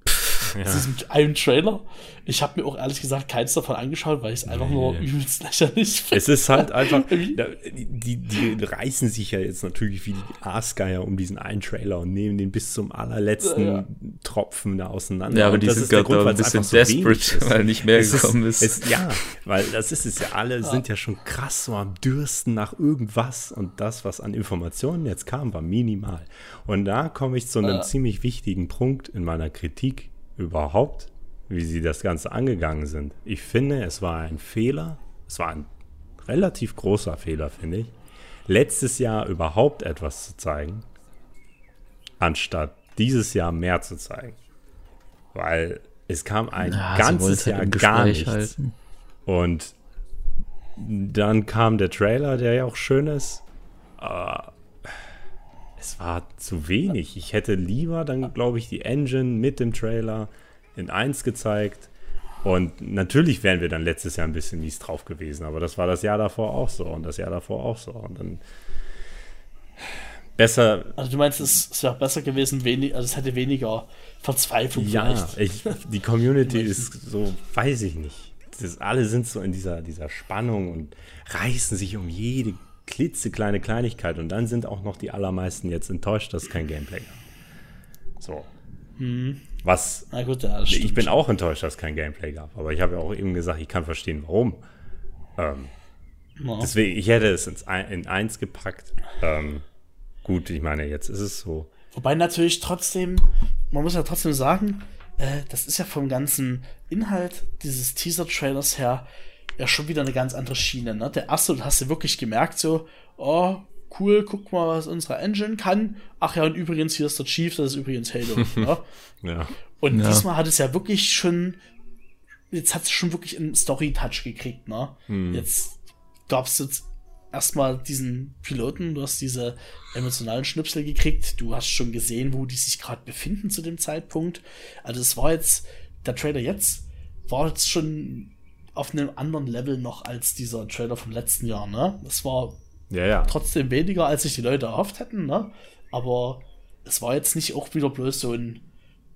aus diesem einen Trailer. Ich habe mir auch ehrlich gesagt keins davon angeschaut, weil ich es einfach nur Nee. übelst lächerlich finde. Es ist halt einfach, die, die reißen sich ja jetzt natürlich wie die Aasgeier um diesen einen Trailer und nehmen den bis zum allerletzten Ja. Tropfen da auseinander. Ja, aber Und die das sind ist der gerade ein weil es bisschen einfach so desperate, ist. weil nicht mehr Es gekommen ist. Es, ja, weil das ist es ja. Alle sind ja schon krass so am Dürsten nach irgendwas und das, was an Informationen jetzt kam, war minimal. Und da komme ich zu einem Ja. ziemlich wichtigen Punkt in meiner Kritik überhaupt, wie sie das Ganze angegangen sind. Ich finde, es war ein Fehler, es war ein relativ großer Fehler, finde ich, letztes Jahr überhaupt etwas zu zeigen, anstatt dieses Jahr mehr zu zeigen. Weil es kam ein sie ganzes Jahr gar nichts. halten. Und dann kam der Trailer, der ja auch schön ist. Aber es war zu wenig. Ich hätte lieber dann, glaube ich, die Engine mit dem Trailer in 1 gezeigt. Und natürlich wären wir dann letztes Jahr ein bisschen mies drauf gewesen, aber das war das Jahr davor auch so und das Jahr davor auch so. Und dann besser, Also du meinst, es, es wäre besser gewesen, wenig, also es hätte weniger Verzweiflung Ja, vielleicht. ich, die Community ist so, weiß ich nicht. Das, alle sind so in dieser, dieser Spannung und reißen sich um jede klitzekleine Kleinigkeit. Und dann sind auch noch die allermeisten jetzt enttäuscht, dass es kein Gameplay gab. So. Was, Na gut, ja, ich bin auch enttäuscht, dass es kein Gameplay gab. Aber ich habe ja auch eben gesagt, ich kann verstehen, warum. Ähm, Ja. deswegen, ich hätte es ins, in eins gepackt. Ähm, gut, ich meine, jetzt ist es so. Wobei natürlich trotzdem, man muss ja trotzdem sagen, äh, das ist ja vom ganzen Inhalt dieses Teaser-Trailers her ja schon wieder eine ganz andere Schiene. Ne? Der erste, da hast du wirklich gemerkt, so, oh, cool, guck mal, was unsere Engine kann. Ach ja, und übrigens, hier ist der Chief, das ist übrigens Halo. ne? Ja. Und Ja. diesmal hat es ja wirklich schon, jetzt hat es schon wirklich einen Story-Touch gekriegt, ne? Jetzt gab es jetzt erstmal diesen Piloten, du hast diese emotionalen Schnipsel gekriegt, du hast schon gesehen, wo die sich gerade befinden zu dem Zeitpunkt. Also es war jetzt, der Trailer jetzt war jetzt schon auf einem anderen Level noch als dieser Trailer vom letzten Jahr, ne? Das war Ja, ja. trotzdem weniger, als sich die Leute erhofft hätten, ne? Aber es war jetzt nicht auch wieder bloß so ein,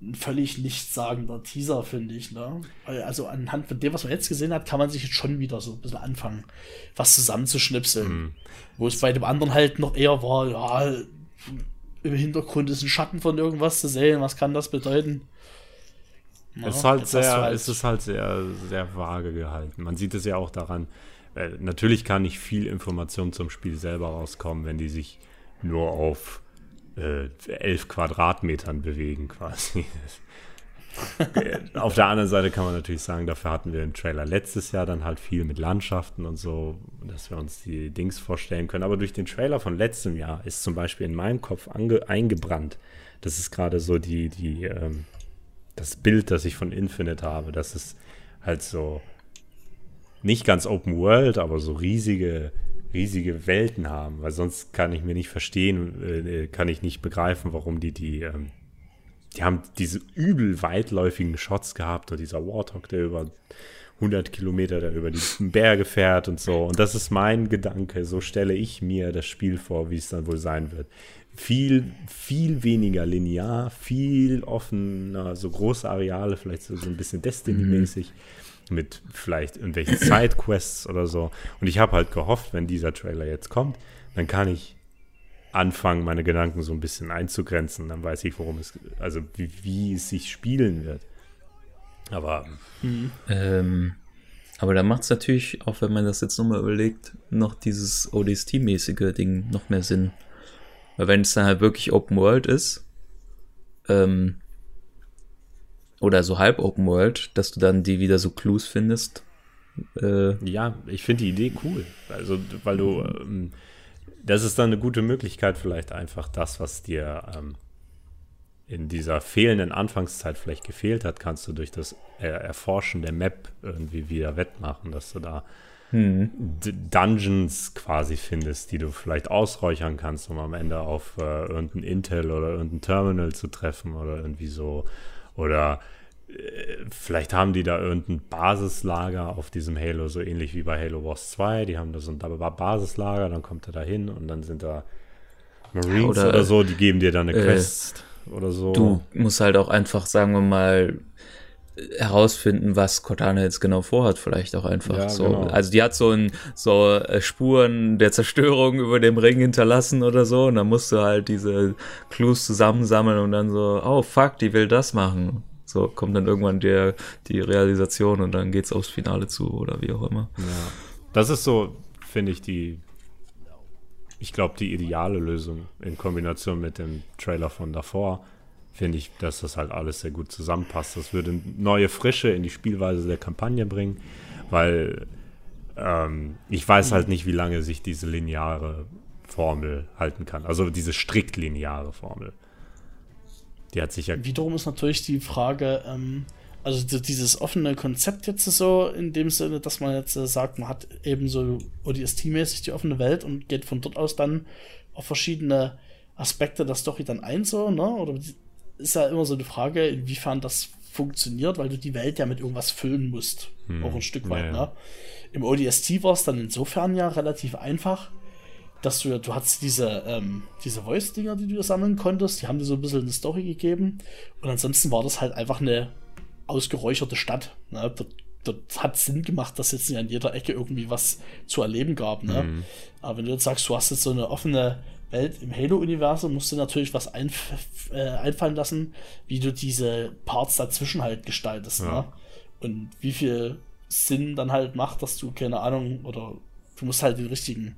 ein völlig nichtssagender Teaser, finde ich, ne? Weil, Also anhand von dem, was man jetzt gesehen hat, kann man sich jetzt schon wieder so ein bisschen anfangen, was zusammenzuschnipseln. Wo es bei dem anderen halt noch eher war, ja, im Hintergrund ist ein Schatten von irgendwas zu sehen, was kann das bedeuten? Es ist halt sehr, halt- es ist halt sehr, sehr vage gehalten. Man sieht es ja auch daran. Äh, natürlich kann nicht viel Information zum Spiel selber rauskommen, wenn die sich nur auf äh, elf Quadratmetern bewegen, quasi. Auf der anderen Seite kann man natürlich sagen, dafür hatten wir im Trailer letztes Jahr dann halt viel mit Landschaften und so, dass wir uns die Dings vorstellen können. Aber durch den Trailer von letztem Jahr ist zum Beispiel in meinem Kopf eingebrannt. Das ist gerade so die, die, ähm, das Bild, das ich von Infinite habe, dass es halt so nicht ganz Open World, aber so riesige, riesige Welten haben, weil sonst kann ich mir nicht verstehen, äh, kann ich nicht begreifen, warum die die, ähm, die haben diese übel weitläufigen Shots gehabt und dieser Warthog, der über 100 Kilometer da über die Berge fährt und so. Und das ist mein Gedanke. So stelle ich mir das Spiel vor, wie es dann wohl sein wird. Viel, viel weniger linear, viel offener, so große Areale, vielleicht so, so ein bisschen Destiny-mäßig. Mhm. Mit vielleicht irgendwelchen Sidequests oder so. Und ich habe halt gehofft, wenn dieser Trailer jetzt kommt, dann kann ich anfangen, meine Gedanken so ein bisschen einzugrenzen. Dann weiß ich, worum es, also wie, wie es sich spielen wird. Aber. Mhm. Ähm, aber da macht es natürlich, auch wenn man das jetzt nochmal überlegt, noch dieses ODST-mäßige Ding noch mehr Sinn. Weil wenn es dann halt wirklich Open World ist, ähm, oder so halb Open World, dass du dann die wieder so Clues findest. Äh, ja, ich finde die Idee cool. Also, weil du, ähm, das ist dann eine gute Möglichkeit, vielleicht einfach das, was dir ähm, in dieser fehlenden Anfangszeit vielleicht gefehlt hat, kannst du durch das Erforschen der Map irgendwie wieder wettmachen, dass du da hm. Dungeons quasi findest, die du vielleicht ausräuchern kannst, um am Ende auf äh, irgendein Intel oder irgendein Terminal zu treffen oder irgendwie so. Oder äh, vielleicht haben die da irgendein Basislager auf diesem Halo, so ähnlich wie bei Halo Wars 2. Die haben da so ein Basislager, dann kommt er da hin und dann sind da Marines oder, oder so, die geben dir dann eine äh, Quest oder so. Du musst halt auch einfach, sagen wir mal, herausfinden, was Cortana jetzt genau vorhat, vielleicht auch einfach ja, so. Genau. Also die hat so ein so äh, Spuren der Zerstörung über dem Ring hinterlassen oder so und dann musst du halt diese Clues zusammensammeln und dann so, oh fuck, die will das machen. So kommt dann irgendwann der die Realisation und dann geht's aufs Finale zu oder wie auch immer. Ja. Das ist so, finde ich, die ich glaube, die ideale Lösung in Kombination mit dem Trailer von davor, finde ich, dass das halt alles sehr gut zusammenpasst. Das würde neue Frische in die Spielweise der Kampagne bringen, weil ähm, ich weiß halt nicht, wie lange sich diese lineare Formel halten kann. Also diese strikt lineare Formel. Die hat sich ja. Wiederum ist natürlich die Frage, ähm, also dieses offene Konzept jetzt so in dem Sinne, dass man jetzt sagt, man hat eben so ODST-mäßig die offene Welt und geht von dort aus dann auf verschiedene Aspekte der Story dann ein, so, ne? Oder ist ja immer so eine Frage, inwiefern das funktioniert, weil du die Welt ja mit irgendwas füllen musst. Hm. Auch ein Stück weit, ja. ne? Im ODST war es dann insofern ja relativ einfach, dass du, du hattest diese, ähm, diese Voice-Dinger, die du sammeln konntest, die haben dir so ein bisschen eine Story gegeben. Und ansonsten war das halt einfach eine ausgeräucherte Stadt. Ne? Dort, dort hat Sinn gemacht, dass jetzt nicht an jeder Ecke irgendwie was zu erleben gab. Ne? Mhm. Aber wenn du jetzt sagst, du hast jetzt so eine offene Welt im Halo-Universum, musst du natürlich was einf äh, einfallen lassen, wie du diese Parts dazwischen halt gestaltest. Ja. Ne? Und wie viel Sinn dann halt macht, dass du, keine Ahnung, oder du musst halt den richtigen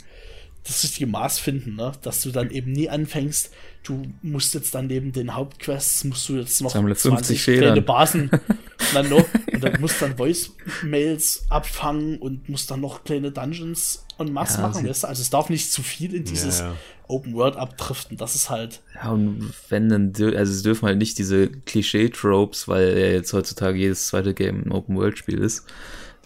das richtige Maß finden, ne? dass du dann eben nie anfängst, du musst jetzt dann neben den Hauptquests, musst du jetzt noch Sammle 50 kleine Basen dann noch, und dann musst dann Voice-Mails abfangen und musst dann noch kleine Dungeons und Mass ja, machen, weißt du? Also es darf nicht zu viel in dieses ja, ja. Open World abdriften, das ist halt. Ja, und wenn dann, also es dürfen halt nicht diese Klischee-Tropes, weil ja jetzt heutzutage jedes zweite Game ein Open World-Spiel ist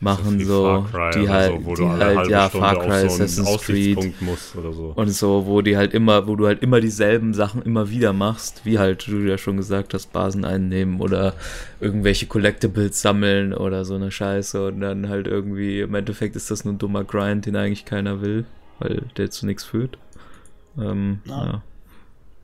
machen, so, die halt, so, die halt, ja, Stunde Far Cry, so Assassin's Creed so. und so, wo die halt immer, wo du halt immer dieselben Sachen immer wieder machst, wie halt du ja schon gesagt hast, Basen einnehmen oder irgendwelche Collectibles sammeln oder so eine Scheiße und dann halt irgendwie, im Endeffekt ist das nur ein dummer Grind, den eigentlich keiner will, weil der zu nichts führt. Ähm, ja. ja.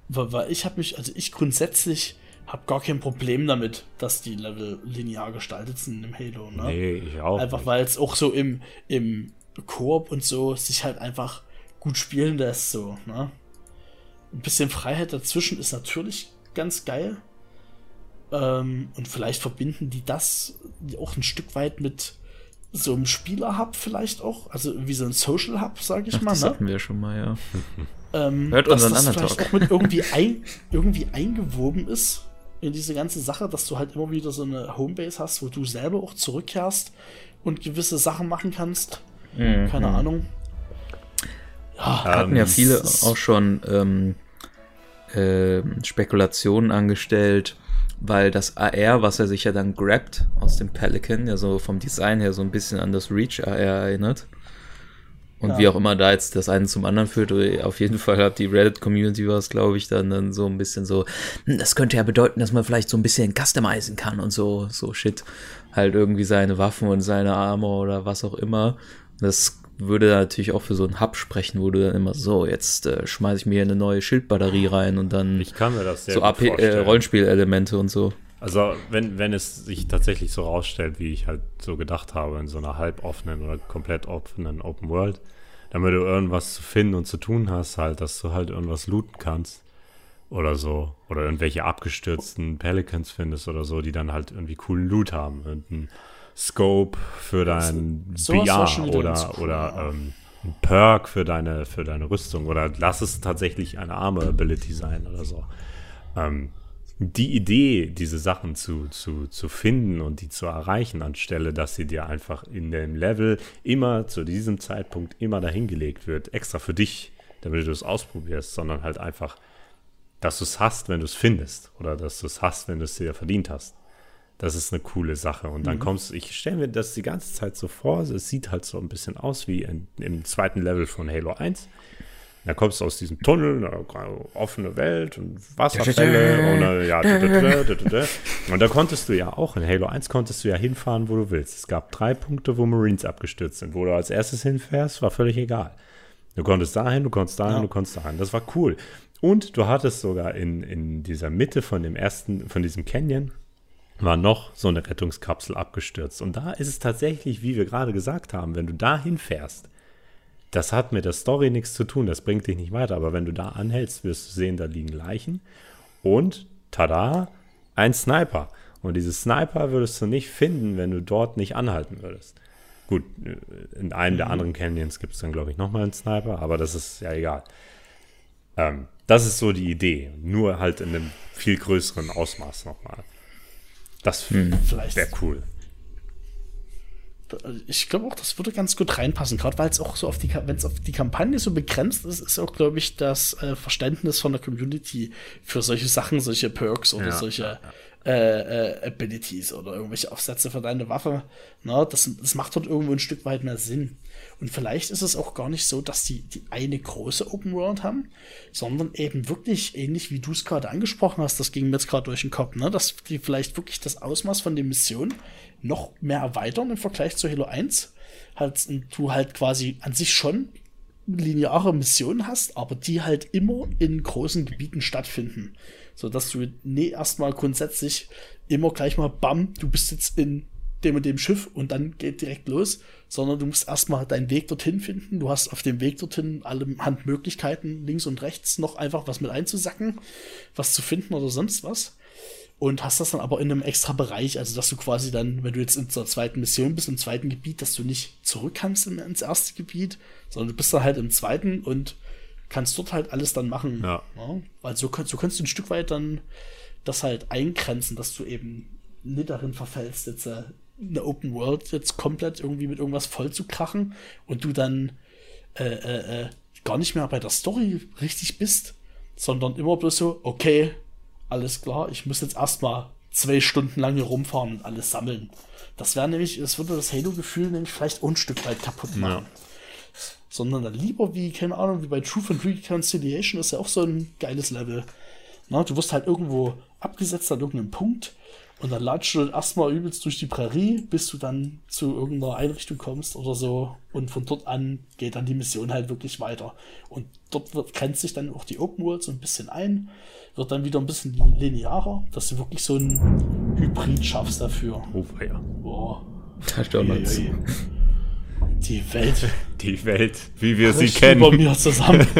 Weil ich habe mich, also ich grundsätzlich habe gar kein Problem damit, dass die Level linear gestaltet sind im Halo. Ne? Nee, ich auch. Einfach weil es auch so im, im Koop und so sich halt einfach gut spielen lässt. So, ne? Ein bisschen Freiheit dazwischen ist natürlich ganz geil. Ähm, und vielleicht verbinden die das auch ein Stück weit mit so einem Spieler-Hub vielleicht auch. Also wie so ein Social-Hub, sage ich Ach, mal. Das ne? hatten wir schon mal, ja. Ähm, Hört unseren anderen Talk. auch mit irgendwie, ein, irgendwie eingewoben ist in diese ganze Sache, dass du halt immer wieder so eine Homebase hast, wo du selber auch zurückkehrst und gewisse Sachen machen kannst. Mhm. Keine Ahnung. Ja, hatten ja viele auch schon ähm, äh, Spekulationen angestellt, weil das AR, was er sich ja dann grabt aus dem Pelican, ja so vom Design her so ein bisschen an das Reach AR erinnert. Und ja. wie auch immer da jetzt das eine zum anderen führt, auf jeden Fall hat die Reddit-Community was, glaube ich, dann, dann so ein bisschen so, hm, das könnte ja bedeuten, dass man vielleicht so ein bisschen customizen kann und so, so shit. Halt irgendwie seine Waffen und seine Armor oder was auch immer. Das würde natürlich auch für so einen Hub sprechen, wo du dann immer so, jetzt äh, schmeiße ich mir eine neue Schildbatterie rein und dann ich kann mir das sehr so AP, äh, Rollenspielelemente und so. Also wenn, wenn es sich tatsächlich so rausstellt, wie ich halt so gedacht habe, in so einer halboffenen oder komplett offenen Open World, damit du irgendwas zu finden und zu tun hast, halt, dass du halt irgendwas looten kannst oder so. Oder irgendwelche abgestürzten Pelicans findest oder so, die dann halt irgendwie coolen Loot haben. Irgendein Scope für dein so BR oder, oder ähm, ein Perk für deine, für deine Rüstung. Oder lass es tatsächlich eine Armor-Ability sein oder so. Ähm, die Idee, diese Sachen zu, zu, zu finden und die zu erreichen, anstelle, dass sie dir einfach in dem Level immer zu diesem Zeitpunkt immer dahingelegt wird, extra für dich, damit du es ausprobierst, sondern halt einfach, dass du es hast, wenn du es findest oder dass du es hast, wenn du es dir verdient hast. Das ist eine coole Sache. Und dann mhm. kommst du, ich stelle mir das die ganze Zeit so vor, es sieht halt so ein bisschen aus wie in, im zweiten Level von Halo 1 dann kommst du aus diesem Tunnel, offene Welt und Wasserfälle und ja, und da konntest du ja auch in Halo 1 konntest du ja hinfahren, wo du willst. Es gab drei Punkte, wo Marines abgestürzt sind. Wo du als erstes hinfährst, war völlig egal. Du konntest dahin, du konntest dahin, ja. du konntest dahin. Das war cool. Und du hattest sogar in, in dieser Mitte von dem ersten, von diesem Canyon, war noch so eine Rettungskapsel abgestürzt. Und da ist es tatsächlich, wie wir gerade gesagt haben, wenn du da hinfährst, das hat mit der Story nichts zu tun, das bringt dich nicht weiter. Aber wenn du da anhältst, wirst du sehen, da liegen Leichen. Und, tada, ein Sniper. Und diese Sniper würdest du nicht finden, wenn du dort nicht anhalten würdest. Gut, in einem mhm. der anderen Canyons gibt es dann, glaube ich, nochmal einen Sniper, aber das ist ja egal. Ähm, das ist so die Idee. Nur halt in einem viel größeren Ausmaß nochmal. Das mhm. wäre cool ich glaube auch, das würde ganz gut reinpassen, gerade weil es auch so auf die, wenn es auf die Kampagne so begrenzt ist, ist auch, glaube ich, das äh, Verständnis von der Community für solche Sachen, solche Perks oder ja, solche. Äh, äh, Abilities oder irgendwelche Aufsätze für deine Waffe. Na, das, das macht dort irgendwo ein Stück weit mehr Sinn. Und vielleicht ist es auch gar nicht so, dass die, die eine große Open World haben, sondern eben wirklich ähnlich wie du es gerade angesprochen hast, das ging mir jetzt gerade durch den Kopf, ne? dass die vielleicht wirklich das Ausmaß von den Missionen noch mehr erweitern im Vergleich zu Halo 1. Halt, du halt quasi an sich schon lineare Missionen hast, aber die halt immer in großen Gebieten stattfinden. So dass du nee, erstmal grundsätzlich immer gleich mal bam, du bist jetzt in dem und dem Schiff und dann geht direkt los, sondern du musst erstmal deinen Weg dorthin finden. Du hast auf dem Weg dorthin alle Handmöglichkeiten, links und rechts noch einfach was mit einzusacken, was zu finden oder sonst was und hast das dann aber in einem extra Bereich, also dass du quasi dann, wenn du jetzt in der zweiten Mission bist, im zweiten Gebiet, dass du nicht zurück kannst ins erste Gebiet, sondern du bist dann halt im zweiten und kannst dort halt alles dann machen. Ja. ja? Weil so, so kannst du ein Stück weit dann das halt eingrenzen, dass du eben nicht darin verfällst, jetzt äh, eine Open World jetzt komplett irgendwie mit irgendwas voll zu krachen und du dann äh, äh, äh gar nicht mehr bei der Story richtig bist, sondern immer bloß so, okay, alles klar, ich muss jetzt erstmal zwei Stunden lang hier rumfahren und alles sammeln. Das wäre nämlich, das würde das Halo-Gefühl nämlich vielleicht ein Stück weit kaputt machen. Ja. Sondern dann lieber wie, keine Ahnung, wie bei Truth and Reconciliation ist ja auch so ein geiles Level. Na, du wirst halt irgendwo abgesetzt an irgendeinem Punkt und dann latschst du erstmal übelst durch die Prärie, bis du dann zu irgendeiner Einrichtung kommst oder so. Und von dort an geht dann die Mission halt wirklich weiter. Und dort wird, grenzt sich dann auch die Open World so ein bisschen ein wird dann wieder ein bisschen linearer, dass du wirklich so ein Hybrid schaffst dafür. Oh, ja. Boah. Da noch zu. Die Welt. Die Welt, wie wir sie kennen. Über mir zusammen.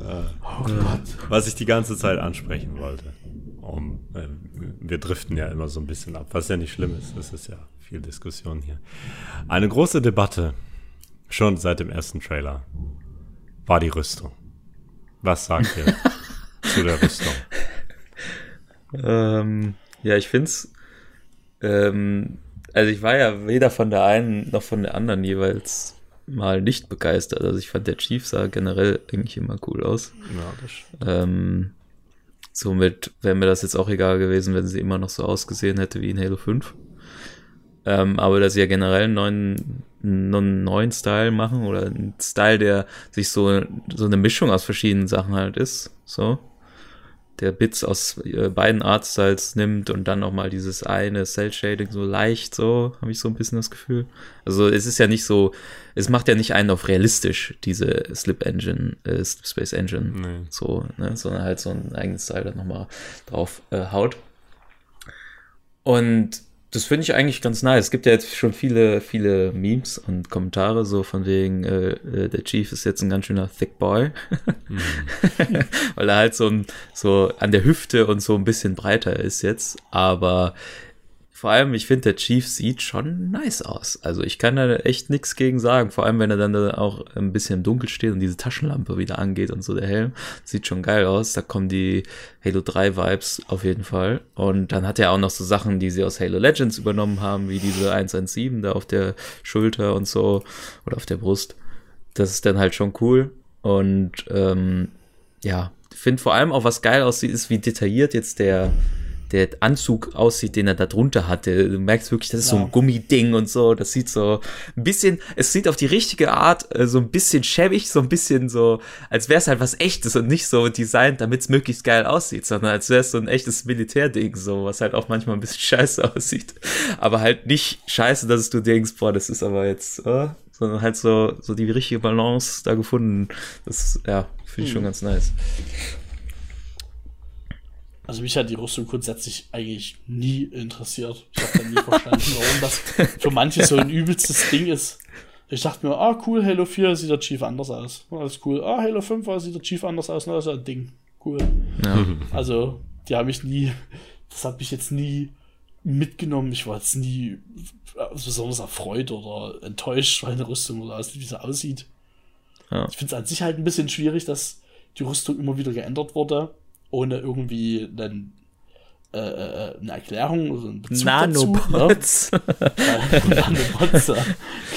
oh Gott. Was ich die ganze Zeit ansprechen wollte. Um, äh, wir driften ja immer so ein bisschen ab, was ja nicht schlimm ist. Es ist ja viel Diskussion hier. Eine große Debatte, schon seit dem ersten Trailer, war die Rüstung. Was sagt ihr? zu der Rüstung? ähm, ja, ich finde es. Ähm, also, ich war ja weder von der einen noch von der anderen jeweils mal nicht begeistert. Also, ich fand der Chief sah generell eigentlich immer cool aus. Ja, das ähm, somit wäre mir das jetzt auch egal gewesen, wenn sie immer noch so ausgesehen hätte wie in Halo 5. ähm, aber dass sie ja generell einen neuen, einen neuen Style machen oder einen Style, der sich so, so eine Mischung aus verschiedenen Sachen halt ist, so. Der Bits aus äh, beiden Artstyles nimmt und dann nochmal dieses eine Cell-Shading so leicht, so, habe ich so ein bisschen das Gefühl. Also es ist ja nicht so, es macht ja nicht einen auf realistisch, diese Slip Engine, äh, Slip Space Engine, Nee. so, ne, sondern halt so einen eigenen Style dann nochmal drauf äh, haut. Und das finde ich eigentlich ganz nice. Es gibt ja jetzt schon viele, viele Memes und Kommentare so von wegen, äh, äh, der Chief ist jetzt ein ganz schöner Thick Boy. Weil er halt so, ein, so an der Hüfte und so ein bisschen breiter ist jetzt. Aber vor allem, ich finde, der Chief sieht schon nice aus. Also ich kann da echt nichts gegen sagen. Vor allem, wenn er dann da auch ein bisschen im Dunkel steht und diese Taschenlampe wieder angeht und so der Helm. Sieht schon geil aus. Da kommen die Halo 3 Vibes auf jeden Fall. Und dann hat er auch noch so Sachen, die sie aus Halo Legends übernommen haben, wie diese 117 da auf der Schulter und so oder auf der Brust. Das ist dann halt schon cool. Und ähm, ja, finde vor allem auch, was geil aussieht, ist, wie detailliert jetzt der, der Anzug aussieht, den er da drunter hatte. Du merkst wirklich, das ist so Ja. ein Gummiding und so. Das sieht so ein bisschen, es sieht auf die richtige Art äh, so ein bisschen schäbig, so ein bisschen so, als wäre es halt was echtes und nicht so designt, damit es möglichst geil aussieht, sondern als wäre es so ein echtes Militärding, so, was halt auch manchmal ein bisschen scheiße aussieht. Aber halt nicht scheiße, dass du denkst, boah, das ist aber jetzt, äh, sondern halt so, so die richtige Balance da gefunden. Das, ja, finde ich schon ganz nice. Also mich hat die Rüstung grundsätzlich eigentlich nie interessiert. Ich habe dann nie verstanden, warum das für manche so ein übelstes Ding ist. Ich dachte mir, ah cool, Halo 4 sieht der Chief anders aus. Alles cool. Ah, Halo 5 ah, sieht der Chief anders aus. Na, das ist ja ein Ding. Cool. Ja. Also, die habe ich nie, das hat mich jetzt nie mitgenommen. Ich war jetzt nie besonders erfreut oder enttäuscht, weil eine Rüstung oder wie sie aussieht. Ja. Ich finde es an sich halt ein bisschen schwierig, dass die Rüstung immer wieder geändert wurde, ohne irgendwie einen, äh, äh, eine Erklärung oder einen Bezug Nanobots. dazu. Ne? Nanobots, ja.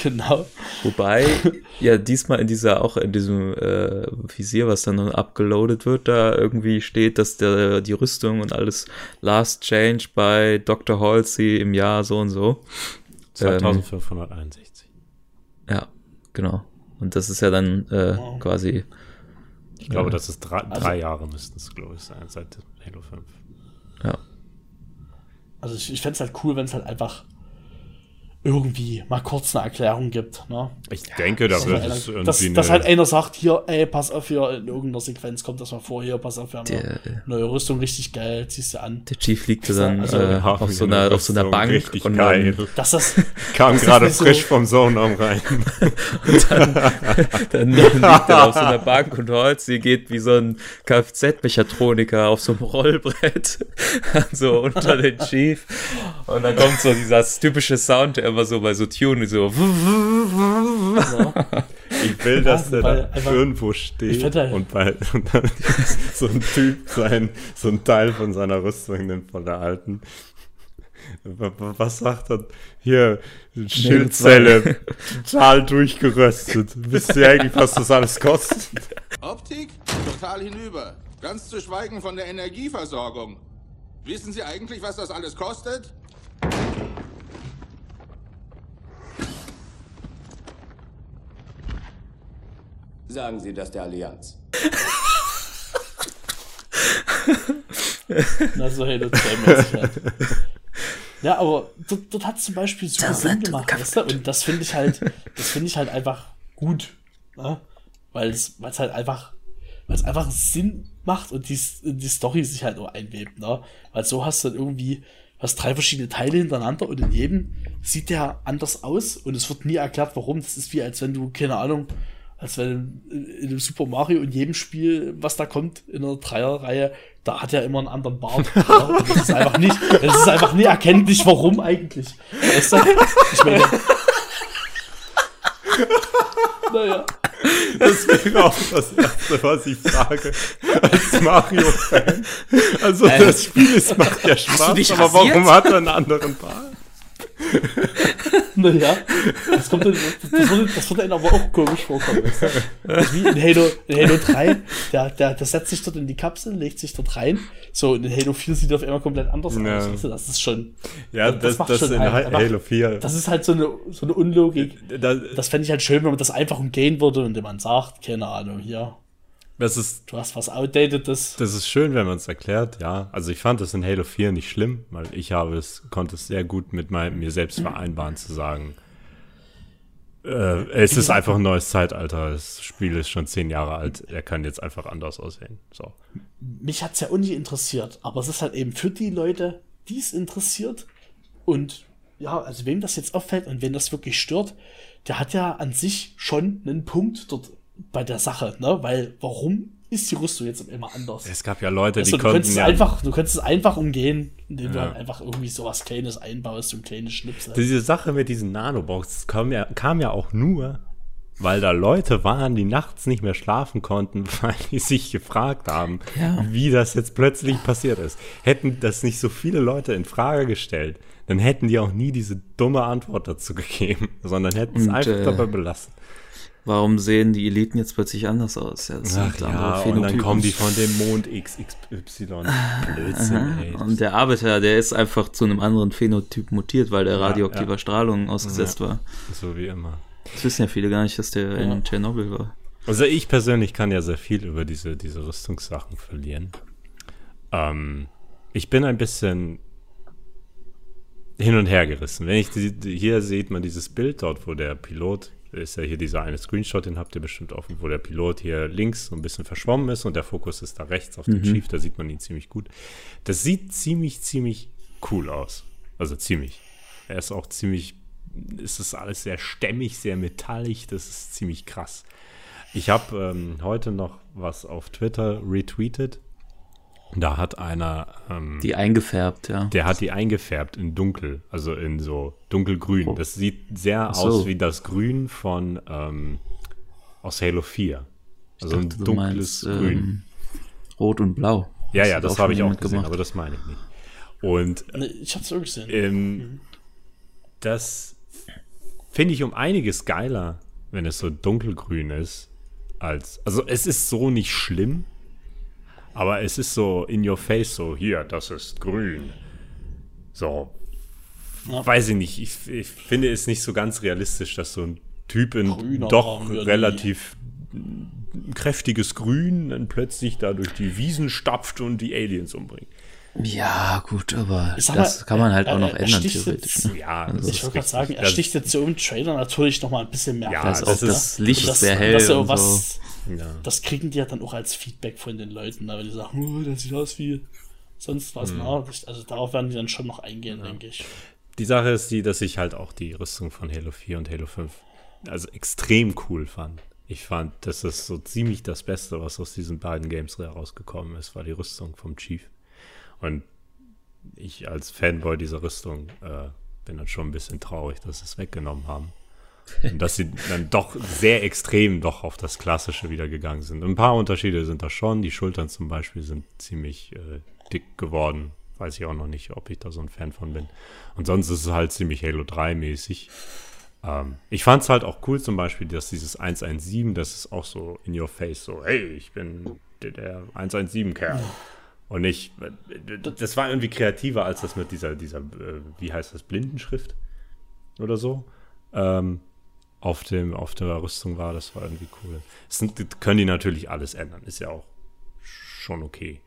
genau. Wobei, ja, diesmal in dieser, auch in diesem äh, Visier, was dann abgeloadet wird, da irgendwie steht, dass der, die Rüstung und alles last change bei Dr. Halsey im Jahr so und so. 2561. Ja, genau. Und das ist ja dann äh, Wow. quasi, Ich glaube, das ist drei, Also- drei Jahre müssten es, glaube ich, sein, seit Halo 5. ja. Also ich, ich fände es halt cool, wenn es halt einfach irgendwie mal kurz eine Erklärung gibt. Ne? Ich denke, da Dass, wird es irgendwie dass, halt einer sagt, hier, ey, pass auf, hier in irgendeiner Sequenz kommt das mal vor, hier, pass auf, wir haben Der- eine neue Rüstung, richtig geil, ziehst du an. Der Chief liegte dann Also, äh, auf, so eine einer, auf so einer Bank Richtig und geil. dann, Dass das, Kam gerade nicht so- frisch vom Zone rein. dann, dann liegt er auf so einer Bank und Halsey geht wie so ein Kfz-Mechatroniker auf so einem Rollbrett so unter den Chief und dann kommt so dieser typische Sound, der immer so bei so Tune so ja, Ich will, dass der da einfach- irgendwo steht halt- und, bei, und dann so ein Typ sein, so ein Teil von seiner Rüstung nimmt von der alten. Was sagt er? Hier, Schildzelle, total durchgeröstet. Wisst ihr eigentlich, was das alles kostet? Optik? Total hinüber. Ganz zu schweigen von der Energieversorgung. Wissen Sie eigentlich, was das alles kostet? Sagen Sie das der Allianz. na, so Halo 2 mäßig halt. Ja, aber dort, dort hat zum Beispiel super Sinn gemacht, weißt du? Und das finde ich halt, das finde ich halt einfach gut, ne? Weil es, weil es halt einfach, weil es einfach Sinn macht und die, die Story sich halt nur einwebt, ne? Weil so hast du dann irgendwie, hast drei verschiedene Teile hintereinander und in jedem sieht der anders aus und es wird nie erklärt, warum. Das ist wie, als wenn du, keine Ahnung, als wenn in, einem Super Mario in jedem Spiel, was da kommt, in einer Dreierreihe, da hat er immer einen anderen Bart. ja? Das ist einfach nicht, das ist einfach nie erkenntlich, warum eigentlich. Weißt du? Ich meine, naja. Das wäre auch das Erste, was ich frage als Mario-Fan. Also das Spiel es macht ja Spaß, aber warum hat er einen anderen Bart? Naja, das, kommt dann, das, würde, das würde einem aber auch komisch vorkommen. Weißt du? Also Wie in Halo, in Halo 3, der, der, der setzt sich dort in die Kapsel, legt sich dort rein. So, in Halo 4 sieht er auf einmal komplett anders Ja. aus. Weißt du? Das ist schon. Ja, das, macht das, schon in halt Halo 4. Das ist halt so eine, so eine Unlogik. da, Das fände ich halt schön, wenn man das einfach umgehen würde und man sagt, keine Ahnung, hier, das ist du hast was Outdatedes. Das ist schön, wenn man es erklärt, ja. Also ich fand es in Halo 4 nicht schlimm, weil ich habe es, konnte es sehr gut mit mein, mir selbst vereinbaren zu sagen. Äh, es ist einfach ein neues Zeitalter. Das Spiel ist schon zehn Jahre alt. Er kann jetzt einfach anders aussehen. So. mich hat's ja auch nicht interessiert, aber es ist halt eben für die Leute, die es interessiert und ja, also wem das jetzt auffällt und wen das wirklich stört, der hat ja an sich schon einen Punkt dort bei der Sache, ne? Weil warum ist die Rüstung jetzt immer anders? Es gab ja Leute, die Also, du konnten ja. einfach, du könntest es einfach umgehen, indem du Ja. halt einfach irgendwie sowas Kleines einbaust, so ein kleines Schnipsel. Diese Sache mit diesen Nanobox kam ja, kam ja auch nur, weil da Leute waren, die nachts nicht mehr schlafen konnten, weil die sich gefragt haben, Ja. wie das jetzt plötzlich passiert ist. Hätten das nicht so viele Leute in Frage gestellt, dann hätten die auch nie diese dumme Antwort dazu gegeben, sondern hätten es Und, einfach äh, dabei belassen. Warum sehen die Eliten jetzt plötzlich anders aus? Ja, das Ach ja, und dann kommen die von dem Mond XXY. Blödsinn, ey. Und der Arbeiter, der ist einfach zu einem anderen Phänotyp mutiert, weil der Ja, radioaktiver ja. Strahlung ausgesetzt war. so wie immer. Das wissen ja viele gar nicht, dass der in Tschernobyl war. Also ich persönlich kann ja sehr viel über diese, diese Rüstungssachen verlieren. Ähm, ich bin ein bisschen hin und her gerissen. Wenn ich die, die, hier sieht man dieses Bild dort, wo der Pilot, ist ja hier dieser eine Screenshot, den habt ihr bestimmt offen, wo der Pilot hier links so ein bisschen verschwommen ist und der Fokus ist da rechts auf dem Chief, da sieht man ihn ziemlich gut. Das sieht ziemlich, ziemlich cool aus. Also ziemlich. Er ist auch ziemlich, es ist alles sehr stämmig, sehr metallig, das ist ziemlich krass. Ich habe ähm, heute noch was auf Twitter retweetet. Da hat einer, ähm, Die eingefärbt, ja. der hat die eingefärbt in dunkel, also in so dunkelgrün. Das sieht sehr so. aus wie das Grün von ähm, aus Halo 4. Also ein dachte, du dunkles meinst, Grün. ähm, Rot und Blau. ja, ja, das habe ich auch gesehen, gemacht. aber das meine ich nicht. Und Ne, ich hab's auch gesehen. ähm, das finde ich um einiges geiler, wenn es so dunkelgrün ist, als. Also es ist so nicht schlimm, aber es ist so in your face, so hier, das ist grün. So. Ja. Weiß ich nicht. Ich, ich finde es nicht so ganz realistisch, dass so ein Typ in Grüner doch relativ kräftiges Grün dann plötzlich da durch die Wiesen stapft und die Aliens umbringt. Ja, gut, aber sag das mal, kann man halt er- auch noch er ändern, theoretisch. jetzt- Ne? Ja, das ich wollte gerade sagen, er Das- sticht jetzt so im Trailer natürlich noch mal ein bisschen mehr Ja, das auch ne? das Licht das, sehr hell das, ja und was, Ja. das kriegen die ja dann auch als Feedback von den Leuten, ne? wenn die sagen, oh, das sieht aus wie sonst was. Na, das- also darauf werden die dann schon noch eingehen, denke ich. Die Sache ist die, dass ich halt auch die Rüstung von Halo 4 und Halo 5 also extrem cool fand. Ich fand, das ist so ziemlich das Beste, was aus diesen beiden Games herausgekommen ist, war die Rüstung vom Chief. Und ich als Fanboy dieser Rüstung äh, bin dann schon ein bisschen traurig, dass sie es weggenommen haben. Und dass sie dann doch sehr extrem doch auf das Klassische wieder gegangen sind. Ein paar Unterschiede sind da schon. Die Schultern zum Beispiel sind ziemlich äh, dick geworden. Weiß ich auch noch nicht, ob ich da so ein Fan von bin. Und sonst ist es halt ziemlich Halo 3 mäßig. Ähm, ich fand es halt auch cool zum Beispiel, dass dieses 117, das ist auch so in your face, so, hey, ich bin der 117-Kerl. Und nicht, das war irgendwie kreativer als das mit dieser, dieser, äh, wie heißt das, Blindenschrift oder so. Ähm, auf, dem, auf der Rüstung war, das war irgendwie cool. Das sind, können die natürlich alles ändern, ist ja auch schon okay.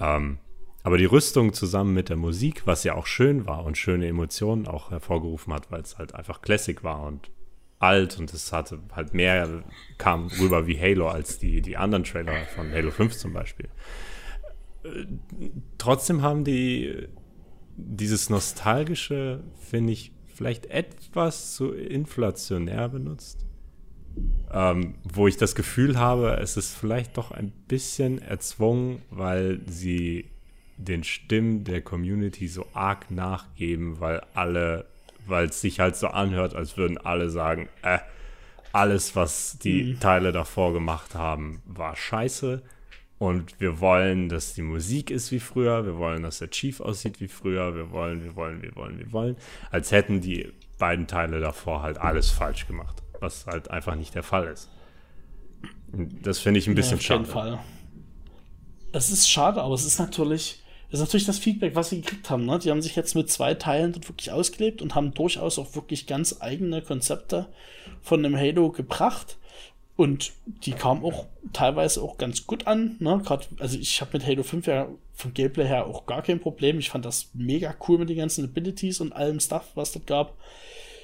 Ähm, aber die Rüstung zusammen mit der Musik, was ja auch schön war und schöne Emotionen auch hervorgerufen hat, weil es halt einfach Classic war und alt und es hatte halt mehr, kam rüber wie Halo als die, die anderen Trailer von Halo 5 zum Beispiel. Trotzdem haben die dieses Nostalgische, finde ich, vielleicht etwas zu inflationär benutzt. Ähm, wo ich das Gefühl habe, es ist vielleicht doch ein bisschen erzwungen, weil sie den Stimmen der Community so arg nachgeben, weil alle, weil es sich halt so anhört, als würden alle sagen, äh, alles, was die Teile davor gemacht haben, war scheiße. Und wir wollen, dass die Musik ist wie früher, wir wollen, dass der Chief aussieht wie früher, wir wollen, wir wollen, wir wollen, wir wollen. Als hätten die beiden Teile davor halt alles falsch gemacht, was halt einfach nicht der Fall ist. Und das finde ich ein bisschen ja, auf jeden schade. Fall. Es ist schade, aber es ist natürlich, das ist natürlich das Feedback, was sie gekriegt haben. Ne? Die haben sich jetzt mit zwei Teilen dort wirklich ausgelebt und haben durchaus auch wirklich ganz eigene Konzepte von einem Halo gebracht. Und die kamen auch teilweise auch ganz gut an. Ne? Grad, also ich habe mit Halo 5 ja vom Gameplay her auch gar kein Problem. Ich fand das mega cool mit den ganzen Abilities und allem Stuff, was das gab.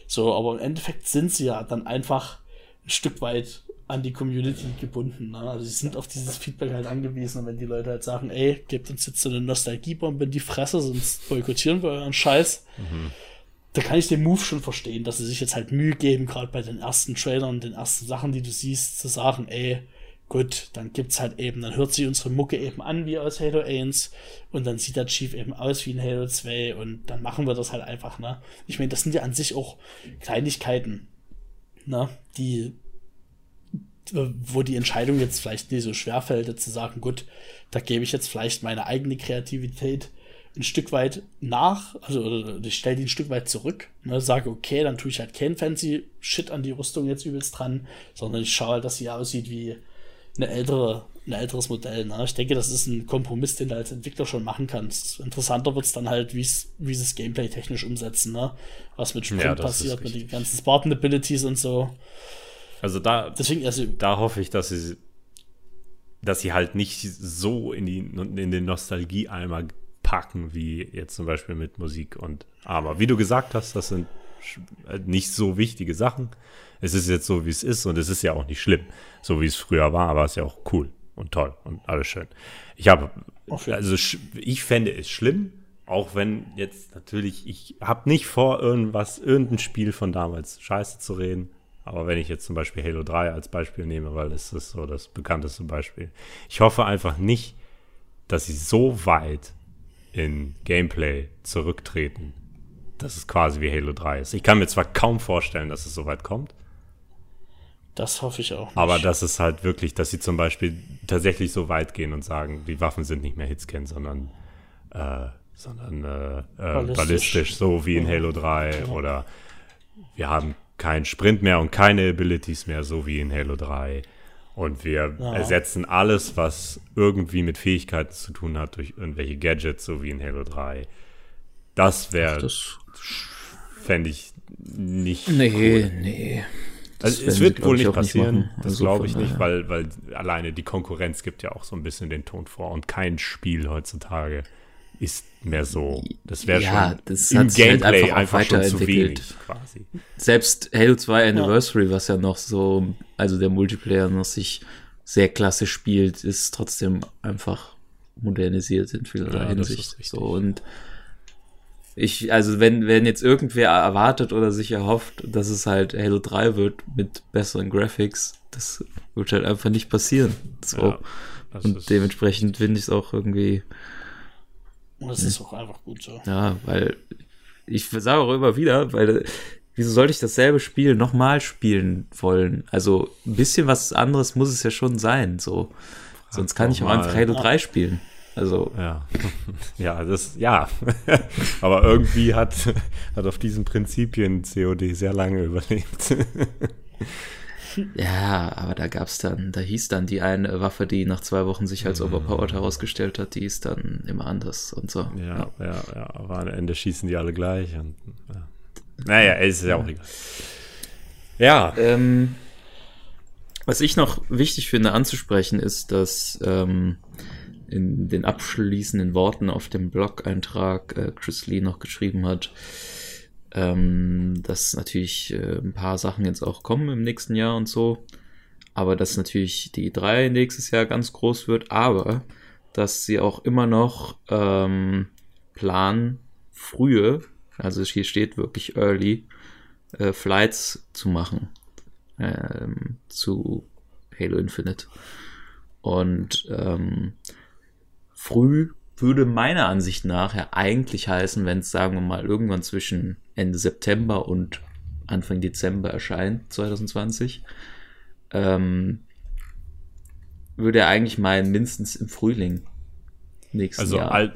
So, aber im Endeffekt sind sie ja dann einfach ein Stück weit an die Community gebunden. Ne? Also sie sind auf dieses Feedback halt angewiesen. Und wenn die Leute halt sagen, ey, gebt uns jetzt so eine Nostalgiebombe in die Fresse, sonst boykottieren wir euren Scheiß. Da kann ich den Move schon verstehen, dass sie sich jetzt halt Mühe geben, gerade bei den ersten Trailern, den ersten Sachen, die du siehst, zu sagen, ey, gut, dann gibt's halt eben, dann hört sich unsere Mucke eben an wie aus Halo 1 und dann sieht der Chief eben aus wie in Halo 2 und dann machen wir das halt einfach, ne? Ich meine, das sind ja an sich auch Kleinigkeiten, ne? Die wo die Entscheidung jetzt vielleicht nicht so schwer fällt, zu sagen, gut, da gebe ich jetzt vielleicht meine eigene Kreativität ein Stück weit nach, also ich stelle die ein Stück weit zurück, ne, sage, okay, dann tue ich halt kein fancy Shit an die Rüstung jetzt übelst dran, sondern ich schaue halt, dass sie aussieht wie eine ältere, ein älteres Modell. Ne? Ich denke, das ist ein Kompromiss, den du als Entwickler schon machen kannst. Interessanter wird es dann halt, wie sie das Gameplay technisch umsetzen, ne? Was mit Sprint Ja, passiert, mit den ganzen Spartan-Abilities und so. Also da, Deswegen, also, da hoffe ich, dass sie, dass sie halt nicht so in, die, in den Nostalgie-Eimer packen, wie jetzt zum Beispiel mit Musik und Aber wie du gesagt hast, das sind äh, nicht so wichtige Sachen. Es ist jetzt so, wie es ist und es ist ja auch nicht schlimm, so wie es früher war, aber es ist ja auch cool und toll und alles schön. Ich habe, also ich fände es schlimm, auch wenn jetzt natürlich, ich habe nicht vor, irgendwas, irgendein Spiel von damals scheiße zu reden. Aber wenn ich jetzt zum Beispiel Halo 3 als Beispiel nehme, weil es ist so das bekannteste Beispiel. Ich hoffe einfach nicht, dass sie so weit in Gameplay zurücktreten, dass es quasi wie Halo 3 ist. Ich kann mir zwar kaum vorstellen, dass es so weit kommt, das hoffe ich auch. Nicht. aber das ist halt wirklich, dass sie zum Beispiel tatsächlich so weit gehen und sagen, die Waffen sind nicht mehr Hitscan, sondern, äh, sondern äh, äh, ballistisch. Ballistisch. so wie in Halo 3. Oder wir haben keinen Sprint mehr und keine Abilities mehr, so wie in Halo 3. Und wir Ja. ersetzen alles, was irgendwie mit Fähigkeiten zu tun hat, durch irgendwelche Gadgets, so wie in Halo 3. Das wäre, fände ich nicht nee, nee. Das also es wird wohl ich, nicht nicht passieren, machen. das Also glaube ich nicht, weil, weil alleine die Konkurrenz gibt ja auch so ein bisschen den Ton vor und kein Spiel heutzutage ist mehr so. Das wäre Ja, schon das im hat sich halt Gameplay einfach auch einfach, schon zu weiterentwickelt. wenig quasi. Selbst Halo 2 Anniversary, was ja noch so, also der Multiplayer noch sich sehr klasse spielt, ist trotzdem einfach modernisiert in vielerlei Ja, das Hinsicht. ist richtig. So und ich, also wenn, wenn jetzt irgendwer erwartet oder sich erhofft, dass es halt Halo 3 wird mit besseren Graphics, das wird halt einfach nicht passieren. So. Ja, und dementsprechend finde ich es auch irgendwie Und das ist auch einfach gut so. Ja, weil ich sage auch immer wieder, weil wieso sollte ich dasselbe Spiel nochmal spielen wollen? Also ein bisschen was anderes muss es ja schon sein, so. Sonst kann ich auch einfach Halo 3 spielen. Also, Ja, ja, das, ja. Aber irgendwie hat, hat auf diesen Prinzipien COD sehr lange überlebt. ja, aber da gab's dann, da hieß dann die eine Waffe, die nach zwei Wochen sich als overpowered herausgestellt hat, die ist dann immer anders und so. Ja, ja, ja, aber am Ende schießen die alle gleich. Und, ja. Naja, es ist ja auch egal. Ja, Ähm, was ich noch wichtig finde anzusprechen, ist, dass ähm, in den abschließenden Worten auf dem Blog-Eintrag äh, Chris Lee noch geschrieben hat, ähm, dass natürlich äh, ein paar Sachen jetzt auch kommen im nächsten Jahr und so, aber dass natürlich die 3 nächstes Jahr ganz groß wird, aber dass sie auch immer noch ähm, planen, frühe, also hier steht wirklich early, äh, Flights zu machen. Ähm, zu Halo Infinite. Und ähm, früh würde meiner Ansicht nach ja eigentlich heißen, wenn es, sagen wir mal, irgendwann zwischen Ende September und Anfang Dezember erscheint, 2020, ähm, würde er eigentlich meinen, mindestens im Frühling nächsten also Jahr. all,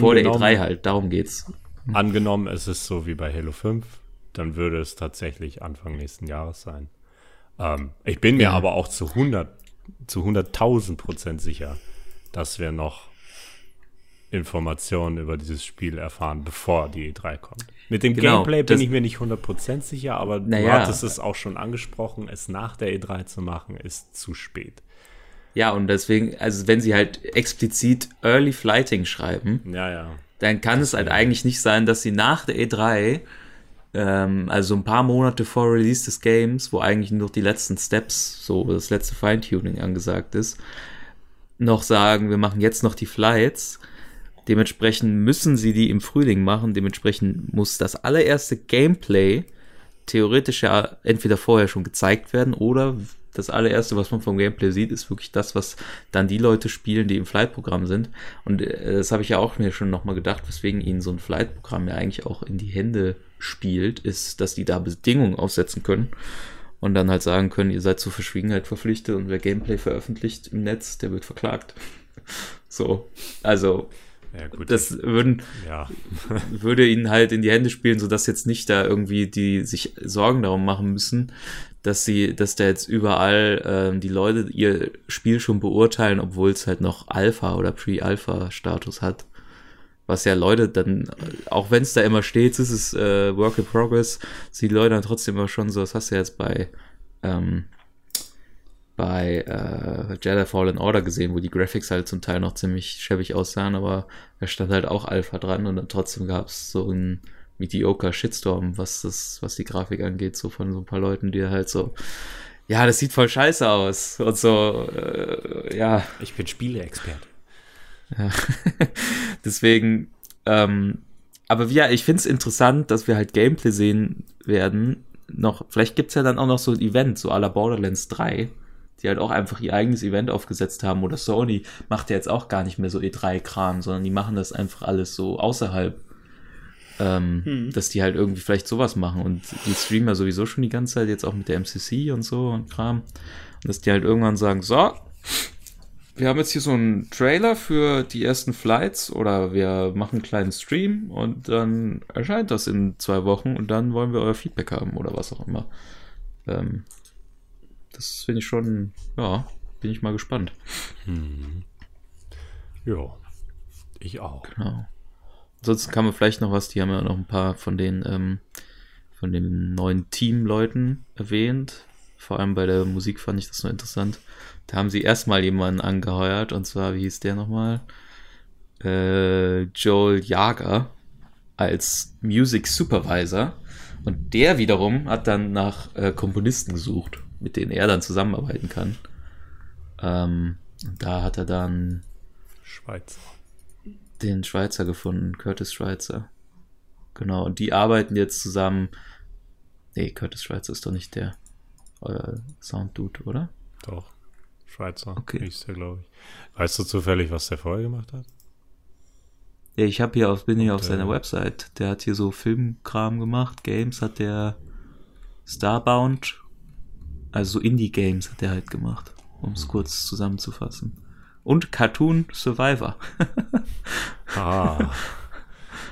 Vor der angenommen, E3 halt, darum geht's. angenommen, es ist so wie bei Halo 5, dann würde es tatsächlich Anfang nächsten Jahres sein. Ähm, ich bin mir ja. aber auch zu 100, zu 100.000 Prozent sicher, dass wir noch Informationen über dieses Spiel erfahren, bevor die E3 kommt. Mit dem genau, Gameplay bin ich mir nicht 100% sicher, aber naja, du hattest es auch schon angesprochen, es nach der E3 zu machen, ist zu spät. Ja, und deswegen, also wenn sie halt explizit Early Flighting schreiben, ja, ja. dann kann es halt eigentlich nicht sein, dass sie nach der E3, ähm, also ein paar Monate vor Release des Games, wo eigentlich nur die letzten Steps, so das letzte Feintuning angesagt ist, noch sagen, wir machen jetzt noch die Flights Dementsprechend müssen sie die im Frühling machen. Dementsprechend muss das allererste Gameplay theoretisch ja entweder vorher schon gezeigt werden oder das allererste, was man vom Gameplay sieht, ist wirklich das, was dann die Leute spielen, die im Flight-Programm sind. Und äh, das habe ich ja auch mir schon nochmal gedacht, weswegen ihnen so ein Flight-Programm ja eigentlich auch in die Hände spielt, ist, dass die da Bedingungen aufsetzen können und dann halt sagen können, ihr seid zur Verschwiegenheit verpflichtet und wer Gameplay veröffentlicht im Netz, der wird verklagt. So, also ja, gut. Das würden, ja. würde ihnen halt in die Hände spielen, sodass jetzt nicht da irgendwie die sich Sorgen darum machen müssen, dass sie, dass da jetzt überall ähm, die Leute ihr Spiel schon beurteilen, obwohl es halt noch Alpha oder Pre-Alpha-Status hat. Was ja Leute dann, auch wenn es da immer steht, ist es äh, Work in Progress, die Leute dann trotzdem immer schon so, das hast du ja jetzt bei ähm, bei äh, Jedi Fallen Order gesehen, wo die Graphics halt zum Teil noch ziemlich schäbig aussahen, aber da stand halt auch Alpha dran und dann trotzdem gab es so ein mediocre Shitstorm, was das, was die Grafik angeht, so von so ein paar Leuten, die halt so, ja, das sieht voll scheiße aus und so, äh, ja. Ich bin Spieleexperte. Ja. Deswegen, ähm, aber ja, ich find's interessant, dass wir halt Gameplay sehen werden. Noch, vielleicht gibt's ja dann auch noch so ein Event, so à la Borderlands 3 die halt auch einfach ihr eigenes Event aufgesetzt haben. Oder Sony macht ja jetzt auch gar nicht mehr so E3-Kram, sondern die machen das einfach alles so außerhalb. Ähm, hm. Dass die halt irgendwie vielleicht sowas machen und die streamen ja sowieso schon die ganze Zeit, jetzt auch mit der MCC und so und Kram. Und dass die halt irgendwann sagen, so, wir haben jetzt hier so einen Trailer für die ersten Flights oder wir machen einen kleinen Stream und dann erscheint das in zwei Wochen und dann wollen wir euer Feedback haben oder was auch immer. Ähm, das finde ich schon, ja, bin ich mal gespannt. Hm. Ja, ich auch. Genau. Ansonsten kann man vielleicht noch was, die haben ja noch ein paar von den, ähm, von den neuen Teamleuten erwähnt. Vor allem bei der Musik fand ich das noch interessant. Da haben sie erstmal jemanden angeheuert, und zwar, wie hieß der nochmal? Äh, Joel Jager als Music Supervisor. Und der wiederum hat dann nach äh, Komponisten gesucht mit denen er dann zusammenarbeiten kann. Ähm, da hat er dann Schweizer. Den Schweizer gefunden, Curtis Schweizer. Genau, und die arbeiten jetzt zusammen. Nee, Curtis Schweizer ist doch nicht der euer Sound-Dude, oder? Doch, Schweizer okay. hieß der, glaube ich. Weißt du zufällig, was der vorher gemacht hat? Ja, ich habe hier auf, bin hier auf seiner äh, Website. Der hat hier so Filmkram gemacht. Games hat der Starbound also so Indie-Games hat er halt gemacht, um es mhm. kurz zusammenzufassen. Und Cartoon Survivor. ah.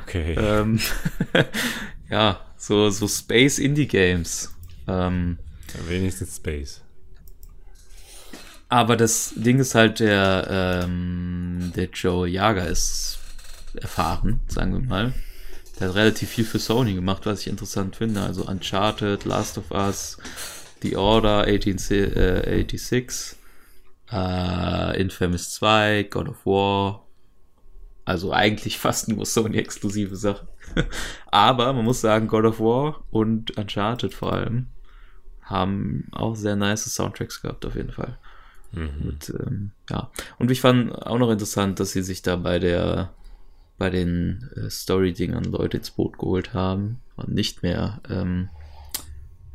Okay. ähm, ja, so, so Space Indie Games. Ähm, ja, wenigstens Space. Aber das Ding ist halt, der, ähm, der Joe Jager ist erfahren, sagen wir mal. Der hat relativ viel für Sony gemacht, was ich interessant finde. Also Uncharted, Last of Us, The Order 1886, äh, äh, Infamous 2, God of War. Also eigentlich fast nur Sony-exklusive Sachen. Aber man muss sagen, God of War und Uncharted vor allem haben auch sehr nice Soundtracks gehabt, auf jeden Fall. Mhm. Und, ähm, ja. Und ich fand auch noch interessant, dass sie sich da bei der bei den äh, Story-Dingern Leute ins Boot geholt haben und nicht mehr ähm,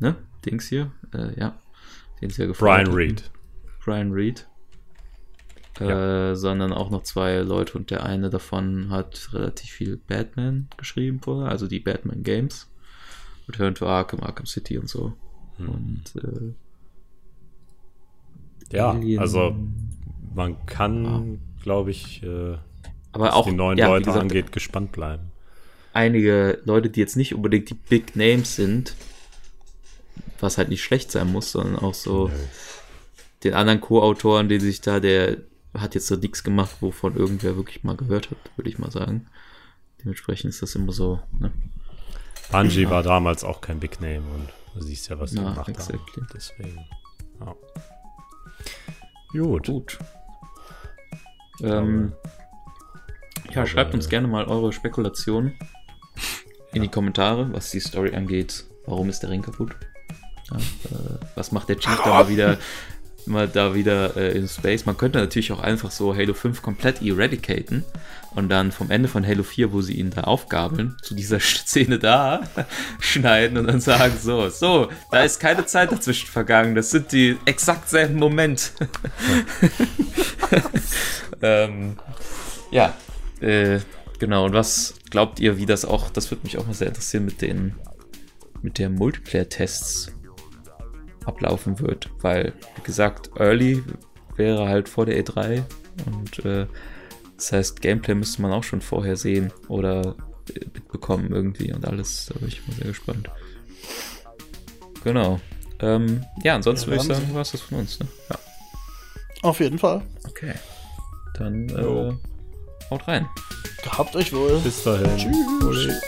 ne? Dings hier, äh, ja, den sie ja gefragt Brian Reed. Brian Reed. Äh, sondern auch noch zwei Leute und der eine davon hat relativ viel Batman geschrieben vorher, also die Batman Games. Return to Arkham, Arkham City und so. Hm. Und äh, ja, Alien, also man kann, ja. glaube ich, äh, aber was auch die neuen ja, Leute gesagt, angeht, gespannt bleiben. einige Leute, die jetzt nicht unbedingt die Big Names sind, was halt nicht schlecht sein muss, sondern auch so den anderen Co-Autoren, die sich da, der hat jetzt so nichts gemacht, wovon irgendwer wirklich mal gehört hat, würde ich mal sagen. Dementsprechend ist das immer so, ne? Bungie war damals auch kein Big Name und du siehst ja, was sie Ja, gemacht exactly. haben. Deswegen. Ja. Gut. Gut. Ähm, ja, schreibt uns gerne mal eure Spekulationen in die Kommentare, was die Story angeht. Warum ist der Ring kaputt? Ja, äh, was macht der Chief da mal wieder, mal da wieder äh, in Space? Man könnte natürlich auch einfach so Halo 5 komplett eradicaten und dann vom Ende von Halo 4, wo sie ihn da aufgabeln, zu dieser Szene da schneiden und dann sagen so, so, da ist keine Zeit dazwischen vergangen, das sind die exakt selben Moment. ähm, ja, äh, genau. Und was glaubt ihr, wie das auch, das würde mich auch mal sehr interessieren, mit den, mit der Multiplayer-Tests ablaufen wird. Weil, wie gesagt, Early wäre halt vor der E3 und äh, das heißt, Gameplay müsste man auch schon vorher sehen oder äh, mitbekommen irgendwie und alles. Da bin ich mal sehr gespannt. Genau. Ähm, ja, ansonsten Ja, würde ich sagen, war es das von uns. Ne? Ja. Auf jeden Fall. Okay. Dann äh, haut rein. Gehabt euch wohl. Bis dahin. Tschüss. Ole.